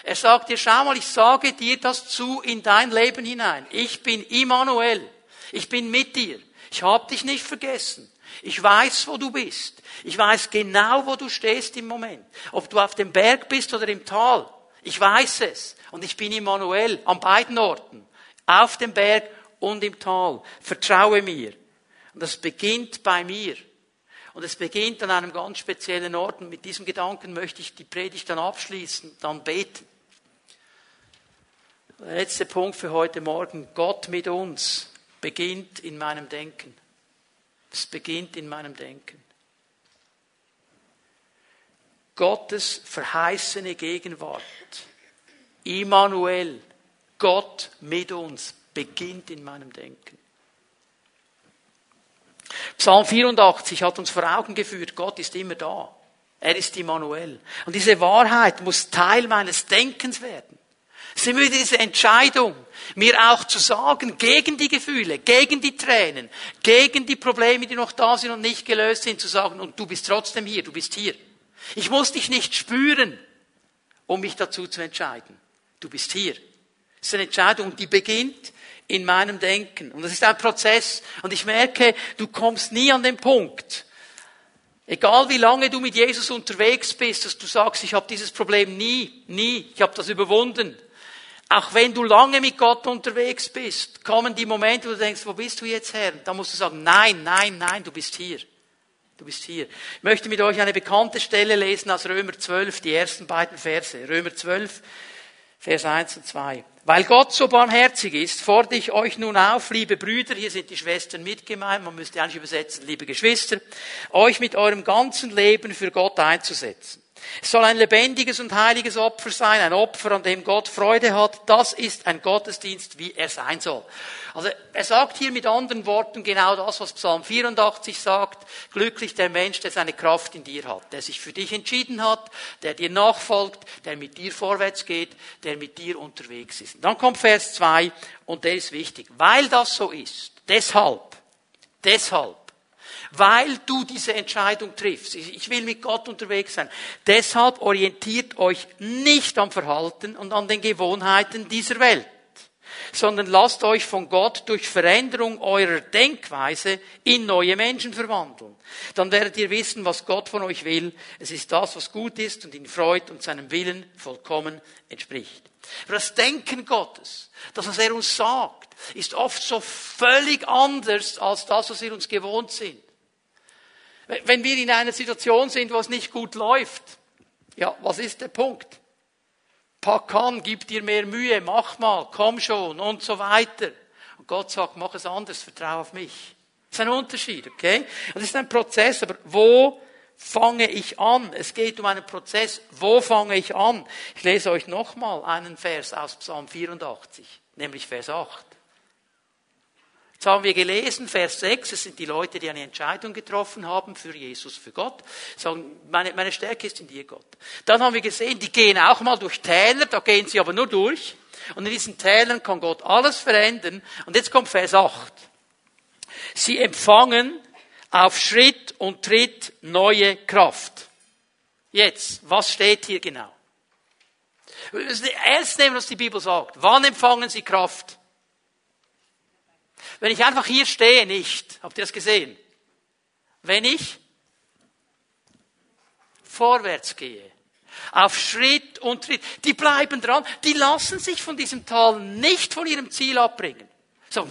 Er sagt dir, schau mal, ich sage dir das zu in dein Leben hinein. Ich bin Immanuel. Ich bin mit dir. Ich habe dich nicht vergessen. Ich weiß, wo du bist. Ich weiß genau, wo du stehst im Moment. Ob du auf dem Berg bist oder im Tal. Ich weiß es. Und ich bin Immanuel an beiden Orten. Auf dem Berg und im Tal. Vertraue mir. Und das beginnt bei mir. Und es beginnt an einem ganz speziellen Ort. Und mit diesem Gedanken möchte ich die Predigt dann abschließen, dann beten. Der letzte Punkt für heute Morgen. Gott mit uns beginnt in meinem Denken. Es beginnt in meinem Denken. Gottes verheißene Gegenwart, Immanuel, Gott mit uns, beginnt in meinem Denken. Psalm 84 hat uns vor Augen geführt, Gott ist immer da. Er ist Immanuel. Und diese Wahrheit muss Teil meines Denkens werden. Immer wieder diese Entscheidung, mir auch zu sagen, gegen die Gefühle, gegen die Tränen, gegen die Probleme, die noch da sind und nicht gelöst sind, zu sagen, und du bist trotzdem hier, du bist hier. Ich muss dich nicht spüren, um mich dazu zu entscheiden. Du bist hier. Das ist eine Entscheidung, die beginnt in meinem Denken. Und das ist ein Prozess. Und ich merke, du kommst nie an den Punkt, Egal wie lange du mit Jesus unterwegs bist, dass du sagst, ich habe dieses Problem nie, nie, ich habe das überwunden. Auch wenn du lange mit Gott unterwegs bist, kommen die Momente, wo du denkst, wo bist du jetzt Herr? Da musst du sagen, nein, nein, nein, du bist hier. Du bist hier. Ich möchte mit euch eine bekannte Stelle lesen aus Römer 12, die ersten beiden Verse. Römer 12, Vers 1 und 2. Weil Gott so barmherzig ist, fordere ich euch nun auf, liebe Brüder, hier sind die Schwestern mitgemeint, man müsste eigentlich übersetzen, liebe Geschwister, euch mit eurem ganzen Leben für Gott einzusetzen. Es soll ein lebendiges und heiliges Opfer sein, ein Opfer, an dem Gott Freude hat. Das ist ein Gottesdienst, wie er sein soll. Also er sagt hier mit anderen Worten genau das, was Psalm 84 sagt. Glücklich der Mensch, der seine Kraft in dir hat, der sich für dich entschieden hat, der dir nachfolgt, der mit dir vorwärts geht, der mit dir unterwegs ist. dann kommt Vers 2 und der ist wichtig. Weil das so ist, deshalb, deshalb weil du diese Entscheidung triffst. Ich will mit Gott unterwegs sein. Deshalb orientiert euch nicht am Verhalten und an den Gewohnheiten dieser Welt, sondern lasst euch von Gott durch Veränderung eurer Denkweise in neue Menschen verwandeln. Dann werdet ihr wissen, was Gott von euch will. Es ist das, was gut ist und ihn freut und seinem Willen vollkommen entspricht. Aber das Denken Gottes, das, was er uns sagt, ist oft so völlig anders als das, was wir uns gewohnt sind. Wenn wir in einer Situation sind, wo es nicht gut läuft, ja, was ist der Punkt? Pack an, gib dir mehr Mühe, mach mal, komm schon und so weiter. Und Gott sagt, mach es anders, vertraue auf mich. Das ist ein Unterschied, okay? Das ist ein Prozess, aber wo fange ich an? Es geht um einen Prozess. Wo fange ich an? Ich lese euch nochmal einen Vers aus Psalm 84, nämlich Vers 8. Jetzt haben wir gelesen, Vers 6, es sind die Leute, die eine Entscheidung getroffen haben für Jesus, für Gott, sagen, meine, meine Stärke ist in dir, Gott. Dann haben wir gesehen, die gehen auch mal durch Täler, da gehen sie aber nur durch. Und in diesen Tälern kann Gott alles verändern. Und jetzt kommt Vers 8. Sie empfangen auf Schritt und Tritt neue Kraft. Jetzt, was steht hier genau? Ernst nehmen, was die Bibel sagt. Wann empfangen sie Kraft? Wenn ich einfach hier stehe, nicht. Habt ihr das gesehen? Wenn ich vorwärts gehe, auf Schritt und Tritt, die bleiben dran, die lassen sich von diesem Tal nicht von ihrem Ziel abbringen. So,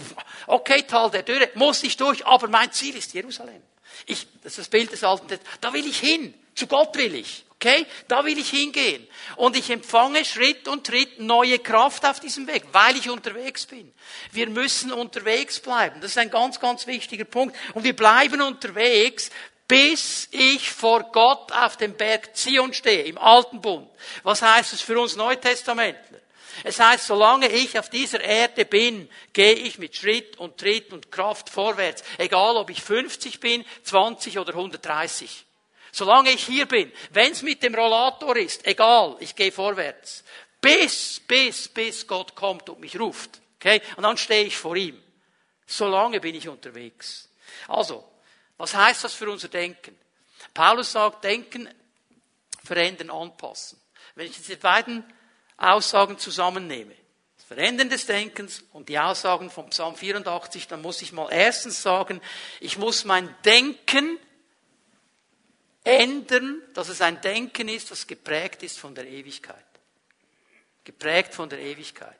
okay, Tal der Dürre, muss ich durch, aber mein Ziel ist Jerusalem. Ich, das ist das Bild des Alten da will ich hin, zu Gott will ich. Okay? Da will ich hingehen. Und ich empfange Schritt und Tritt neue Kraft auf diesem Weg, weil ich unterwegs bin. Wir müssen unterwegs bleiben. Das ist ein ganz, ganz wichtiger Punkt. Und wir bleiben unterwegs, bis ich vor Gott auf dem Berg Zion stehe, im Alten Bund. Was heißt es für uns Neutestamentler? Es heißt, solange ich auf dieser Erde bin, gehe ich mit Schritt und Tritt und Kraft vorwärts. Egal, ob ich 50 bin, 20 oder 130. Solange ich hier bin, wenn es mit dem Rollator ist, egal, ich gehe vorwärts. Bis, bis, bis Gott kommt und mich ruft. Okay? Und dann stehe ich vor ihm. Solange bin ich unterwegs. Also, was heißt das für unser Denken? Paulus sagt, Denken, verändern, anpassen. Wenn ich diese beiden Aussagen zusammennehme, das Verändern des Denkens und die Aussagen vom Psalm 84, dann muss ich mal erstens sagen, ich muss mein Denken ändern, dass es ein Denken ist, das geprägt ist von der Ewigkeit. Geprägt von der Ewigkeit.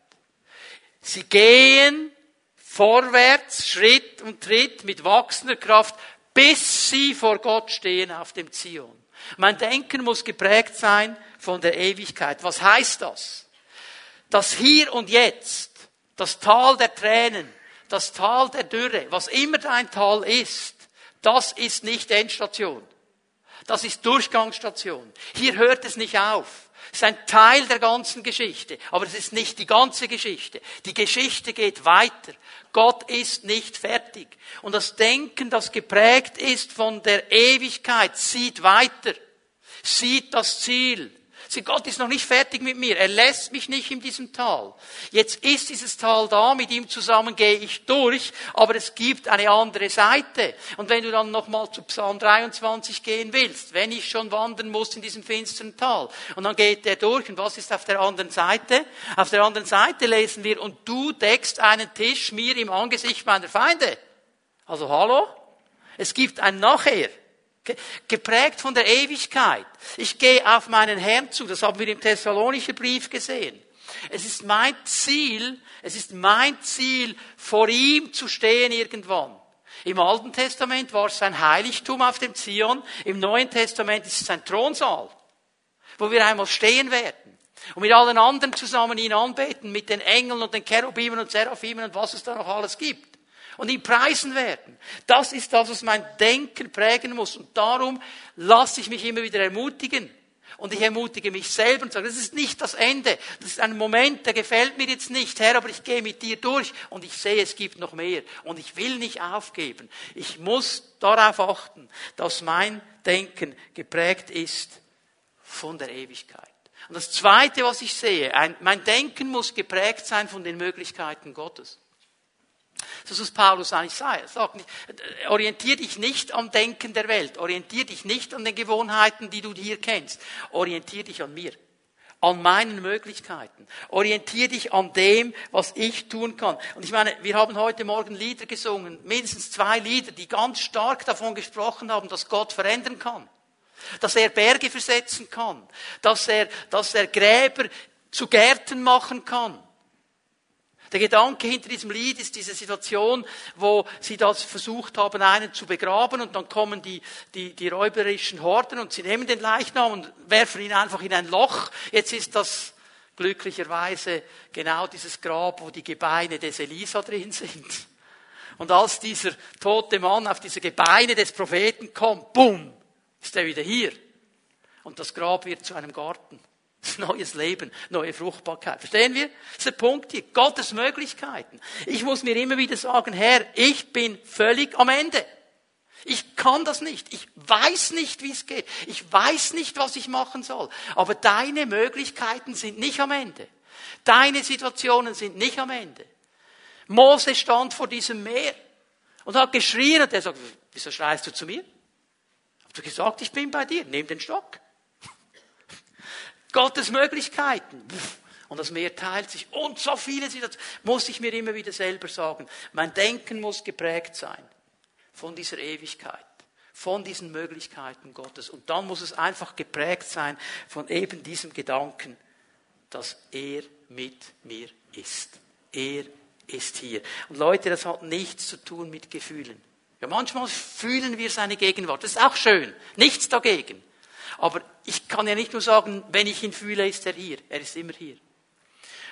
Sie gehen vorwärts, Schritt und Tritt mit wachsender Kraft, bis sie vor Gott stehen auf dem Zion. Mein Denken muss geprägt sein von der Ewigkeit. Was heißt das? Das Hier und Jetzt, das Tal der Tränen, das Tal der Dürre, was immer dein Tal ist, das ist nicht Endstation. Das ist Durchgangsstation. Hier hört es nicht auf. Es ist ein Teil der ganzen Geschichte, aber es ist nicht die ganze Geschichte. Die Geschichte geht weiter. Gott ist nicht fertig. Und das Denken, das geprägt ist von der Ewigkeit, sieht weiter, sieht das Ziel, Sie, Gott ist noch nicht fertig mit mir. Er lässt mich nicht in diesem Tal. Jetzt ist dieses Tal da, mit ihm zusammen gehe ich durch, aber es gibt eine andere Seite. Und wenn du dann nochmal zu Psalm 23 gehen willst, wenn ich schon wandern muss in diesem finsteren Tal, und dann geht er durch, und was ist auf der anderen Seite? Auf der anderen Seite lesen wir, und du deckst einen Tisch mir im Angesicht meiner Feinde. Also hallo? Es gibt ein Nachher. Geprägt von der Ewigkeit. Ich gehe auf meinen Herrn zu. Das haben wir im Thessalonischen Brief gesehen. Es ist mein Ziel, es ist mein Ziel, vor ihm zu stehen irgendwann. Im Alten Testament war es sein Heiligtum auf dem Zion. Im Neuen Testament ist es sein Thronsaal, wo wir einmal stehen werden. Und mit allen anderen zusammen ihn anbeten, mit den Engeln und den Cherubimen und Seraphimen und was es da noch alles gibt und ihn preisen werden. Das ist das, was mein Denken prägen muss. Und darum lasse ich mich immer wieder ermutigen. Und ich ermutige mich selber und sage, das ist nicht das Ende. Das ist ein Moment, der gefällt mir jetzt nicht, Herr, aber ich gehe mit dir durch und ich sehe, es gibt noch mehr. Und ich will nicht aufgeben. Ich muss darauf achten, dass mein Denken geprägt ist von der Ewigkeit. Und das Zweite, was ich sehe, ein, mein Denken muss geprägt sein von den Möglichkeiten Gottes. Das ist, Paulus eigentlich sagt. sagt orientier dich nicht am Denken der Welt. Orientier dich nicht an den Gewohnheiten, die du hier kennst. Orientier dich an mir. An meinen Möglichkeiten. Orientier dich an dem, was ich tun kann. Und ich meine, wir haben heute Morgen Lieder gesungen, mindestens zwei Lieder, die ganz stark davon gesprochen haben, dass Gott verändern kann. Dass er Berge versetzen kann. Dass er, dass er Gräber zu Gärten machen kann der Gedanke hinter diesem Lied ist diese Situation, wo sie das versucht haben, einen zu begraben und dann kommen die, die, die räuberischen Horden und sie nehmen den Leichnam und werfen ihn einfach in ein Loch. Jetzt ist das glücklicherweise genau dieses Grab, wo die Gebeine des Elisa drin sind. Und als dieser tote Mann auf diese Gebeine des Propheten kommt, bumm, ist er wieder hier. Und das Grab wird zu einem Garten. Neues Leben, neue Fruchtbarkeit. Verstehen wir? Das ist der Punkt hier. Gottes Möglichkeiten. Ich muss mir immer wieder sagen, Herr, ich bin völlig am Ende. Ich kann das nicht. Ich weiß nicht, wie es geht. Ich weiß nicht, was ich machen soll. Aber deine Möglichkeiten sind nicht am Ende. Deine Situationen sind nicht am Ende. Mose stand vor diesem Meer und hat geschrien und er sagt, wieso schreist du zu mir? Hab du gesagt, ich bin bei dir, nimm den Stock. Gottes Möglichkeiten. Und das Meer teilt sich. Und so viele Situationen. Muss ich mir immer wieder selber sagen. Mein Denken muss geprägt sein von dieser Ewigkeit, von diesen Möglichkeiten Gottes. Und dann muss es einfach geprägt sein von eben diesem Gedanken, dass er mit mir ist. Er ist hier. Und Leute, das hat nichts zu tun mit Gefühlen. Ja, manchmal fühlen wir seine Gegenwart. Das ist auch schön. Nichts dagegen. Aber ich kann ja nicht nur sagen, wenn ich ihn fühle, ist er hier. Er ist immer hier.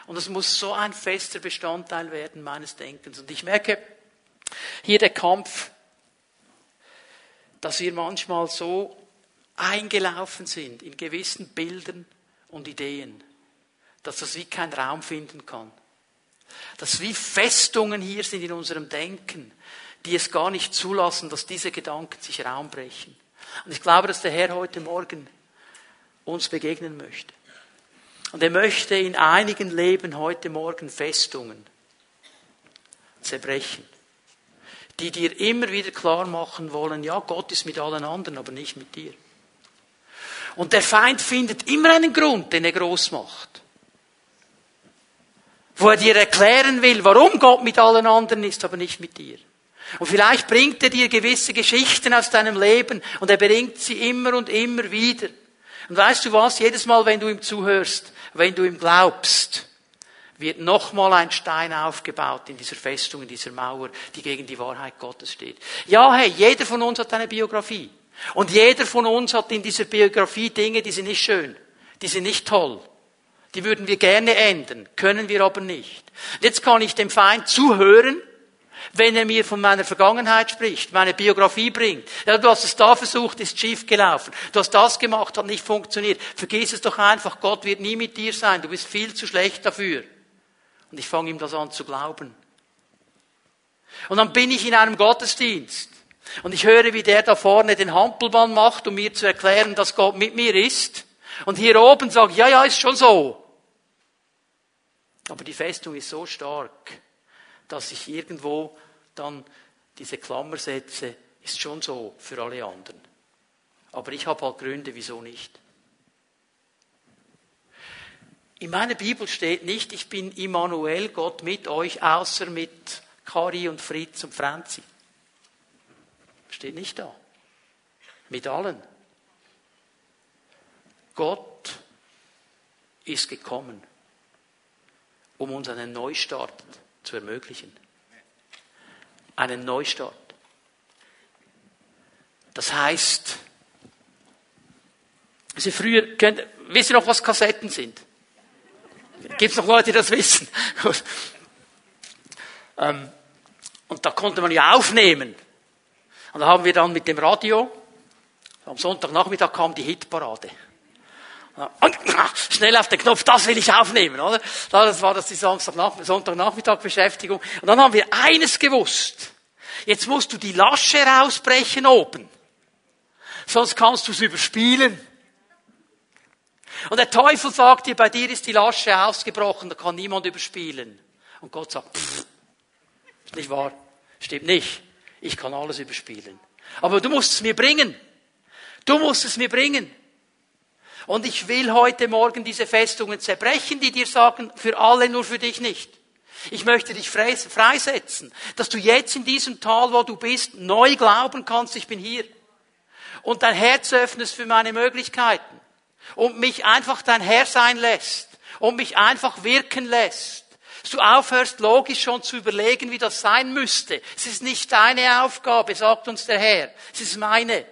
Und das muss so ein fester Bestandteil werden meines Denkens. Und ich merke hier der Kampf, dass wir manchmal so eingelaufen sind in gewissen Bildern und Ideen, dass das wie keinen Raum finden kann. Dass wie Festungen hier sind in unserem Denken, die es gar nicht zulassen, dass diese Gedanken sich Raum brechen. Und ich glaube, dass der Herr heute Morgen uns begegnen möchte. Und er möchte in einigen Leben heute Morgen Festungen zerbrechen, die dir immer wieder klar machen wollen, ja, Gott ist mit allen anderen, aber nicht mit dir. Und der Feind findet immer einen Grund, den er groß macht. Wo er dir erklären will, warum Gott mit allen anderen ist, aber nicht mit dir. Und vielleicht bringt er dir gewisse Geschichten aus deinem Leben und er bringt sie immer und immer wieder. Und weißt du was? Jedes Mal, wenn du ihm zuhörst, wenn du ihm glaubst, wird nochmal ein Stein aufgebaut in dieser Festung, in dieser Mauer, die gegen die Wahrheit Gottes steht. Ja, hey, jeder von uns hat eine Biografie. Und jeder von uns hat in dieser Biografie Dinge, die sind nicht schön, die sind nicht toll. Die würden wir gerne ändern, können wir aber nicht. Jetzt kann ich dem Feind zuhören wenn er mir von meiner Vergangenheit spricht, meine Biografie bringt. Ja, du hast es da versucht, ist schief gelaufen. Du hast das gemacht, hat nicht funktioniert. Vergiss es doch einfach, Gott wird nie mit dir sein. Du bist viel zu schlecht dafür. Und ich fange ihm das an zu glauben. Und dann bin ich in einem Gottesdienst. Und ich höre, wie der da vorne den Hampelmann macht, um mir zu erklären, dass Gott mit mir ist. Und hier oben ich, ja, ja, ist schon so. Aber die Festung ist so stark, dass ich irgendwo dann diese Klammer setze, ist schon so für alle anderen. Aber ich habe halt Gründe, wieso nicht. In meiner Bibel steht nicht, ich bin Immanuel, Gott mit euch, außer mit Kari und Fritz und Franzi. Steht nicht da. Mit allen. Gott ist gekommen, um uns einen Neustart zu ermöglichen. Einen Neustart. Das heißt, also früher, könnt, wisst ihr noch, was Kassetten sind? Gibt es noch Leute, die das wissen? ähm, und da konnte man ja aufnehmen. Und da haben wir dann mit dem Radio, am Sonntagnachmittag kam die Hitparade. Und schnell auf den Knopf, das will ich aufnehmen, oder? Das war das die Sonntagnachmittag Beschäftigung. Und dann haben wir eines gewusst. Jetzt musst du die Lasche rausbrechen oben. Sonst kannst du es überspielen. Und der Teufel sagt dir, bei dir ist die Lasche ausgebrochen, da kann niemand überspielen. Und Gott sagt, pff, ist nicht wahr. Stimmt nicht. Ich kann alles überspielen. Aber du musst es mir bringen. Du musst es mir bringen. Und ich will heute Morgen diese Festungen zerbrechen, die dir sagen, für alle, nur für dich nicht. Ich möchte dich freisetzen, dass du jetzt in diesem Tal, wo du bist, neu glauben kannst, ich bin hier. Und dein Herz öffnest für meine Möglichkeiten. Und mich einfach dein Herr sein lässt. Und mich einfach wirken lässt. Dass du aufhörst, logisch schon zu überlegen, wie das sein müsste. Es ist nicht deine Aufgabe, sagt uns der Herr. Es ist meine.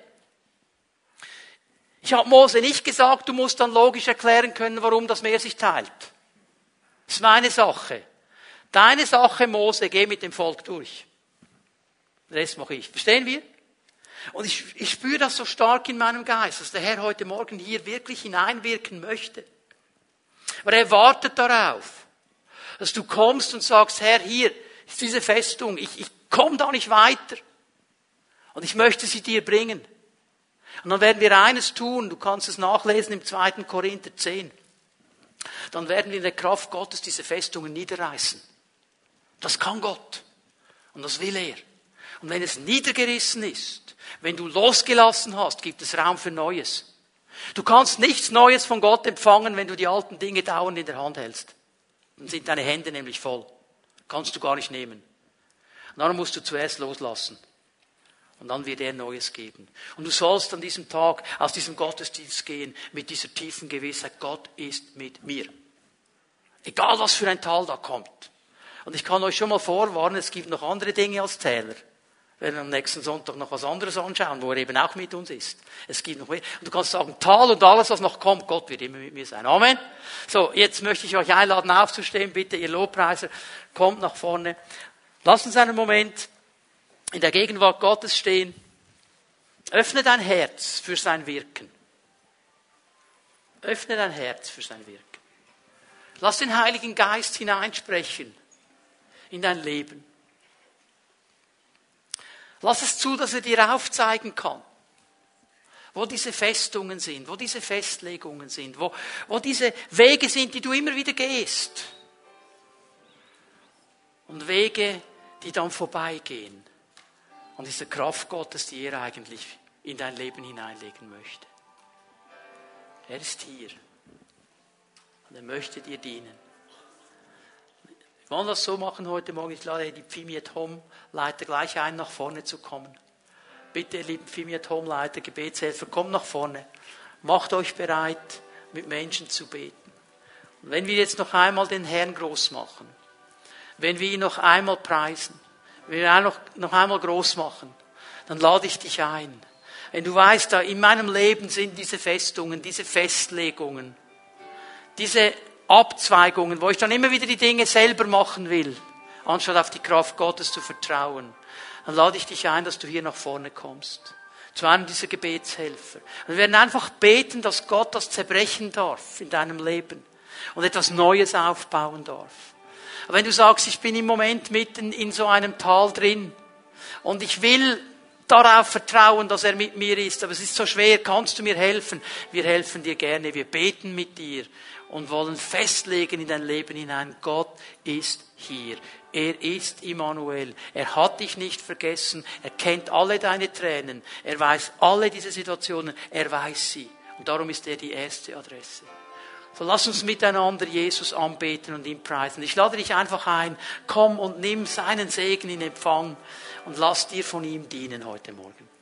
Ich habe Mose nicht gesagt, du musst dann logisch erklären können, warum das Meer sich teilt. Das ist meine Sache. Deine Sache, Mose, geh mit dem Volk durch. Den Rest mache ich. Verstehen wir? Und ich, ich spüre das so stark in meinem Geist, dass der Herr heute Morgen hier wirklich hineinwirken möchte. Aber er wartet darauf, dass du kommst und sagst, Herr, hier ist diese Festung, ich, ich komme da nicht weiter. Und ich möchte sie dir bringen. Und dann werden wir eines tun, du kannst es nachlesen im 2. Korinther 10. Dann werden wir in der Kraft Gottes diese Festungen niederreißen. Das kann Gott. Und das will er. Und wenn es niedergerissen ist, wenn du losgelassen hast, gibt es Raum für Neues. Du kannst nichts Neues von Gott empfangen, wenn du die alten Dinge dauernd in der Hand hältst. Dann sind deine Hände nämlich voll. Kannst du gar nicht nehmen. Und darum musst du zuerst loslassen. Und dann wird er Neues geben. Und du sollst an diesem Tag aus diesem Gottesdienst gehen mit dieser tiefen Gewissheit, Gott ist mit mir. Egal was für ein Tal da kommt. Und ich kann euch schon mal vorwarnen, es gibt noch andere Dinge als Täler. Wir werden am nächsten Sonntag noch was anderes anschauen, wo er eben auch mit uns ist. Es gibt noch mehr. Und du kannst sagen, Tal und alles, was noch kommt, Gott wird immer mit mir sein. Amen. So, jetzt möchte ich euch einladen, aufzustehen. Bitte, ihr Lobpreiser, kommt nach vorne. Lass uns einen Moment in der Gegenwart Gottes stehen. Öffne dein Herz für sein Wirken. Öffne dein Herz für sein Wirken. Lass den Heiligen Geist hineinsprechen in dein Leben. Lass es zu, dass er dir aufzeigen kann, wo diese Festungen sind, wo diese Festlegungen sind, wo, wo diese Wege sind, die du immer wieder gehst. Und Wege, die dann vorbeigehen an dieser Kraft Gottes, die er eigentlich in dein Leben hineinlegen möchte. Er ist hier und er möchte dir dienen. Wir wollen das so machen heute Morgen. Ich lade die Pfimiet Home Leiter gleich ein, nach vorne zu kommen. Bitte, ihr lieben Pfimiet Home Leiter, Gebetshelfer, kommt nach vorne. Macht euch bereit, mit Menschen zu beten. Und wenn wir jetzt noch einmal den Herrn groß machen, wenn wir ihn noch einmal preisen, wenn wir ihn noch, noch einmal groß machen, dann lade ich dich ein. Wenn du weißt, da in meinem Leben sind diese Festungen, diese Festlegungen, diese Abzweigungen, wo ich dann immer wieder die Dinge selber machen will, anstatt auf die Kraft Gottes zu vertrauen, dann lade ich dich ein, dass du hier nach vorne kommst. Zu einem dieser Gebetshelfer. wir werden einfach beten, dass Gott das zerbrechen darf in deinem Leben und etwas Neues aufbauen darf. Aber wenn du sagst, ich bin im Moment mitten in so einem Tal drin und ich will darauf vertrauen, dass er mit mir ist, aber es ist so schwer, kannst du mir helfen? Wir helfen dir gerne, wir beten mit dir und wollen festlegen in dein Leben hinein, Gott ist hier. Er ist Immanuel. Er hat dich nicht vergessen. Er kennt alle deine Tränen. Er weiß alle diese Situationen. Er weiß sie. Und darum ist er die erste Adresse. So lass uns miteinander Jesus anbeten und ihn preisen. Ich lade dich einfach ein, komm und nimm seinen Segen in Empfang und lass dir von ihm dienen heute Morgen.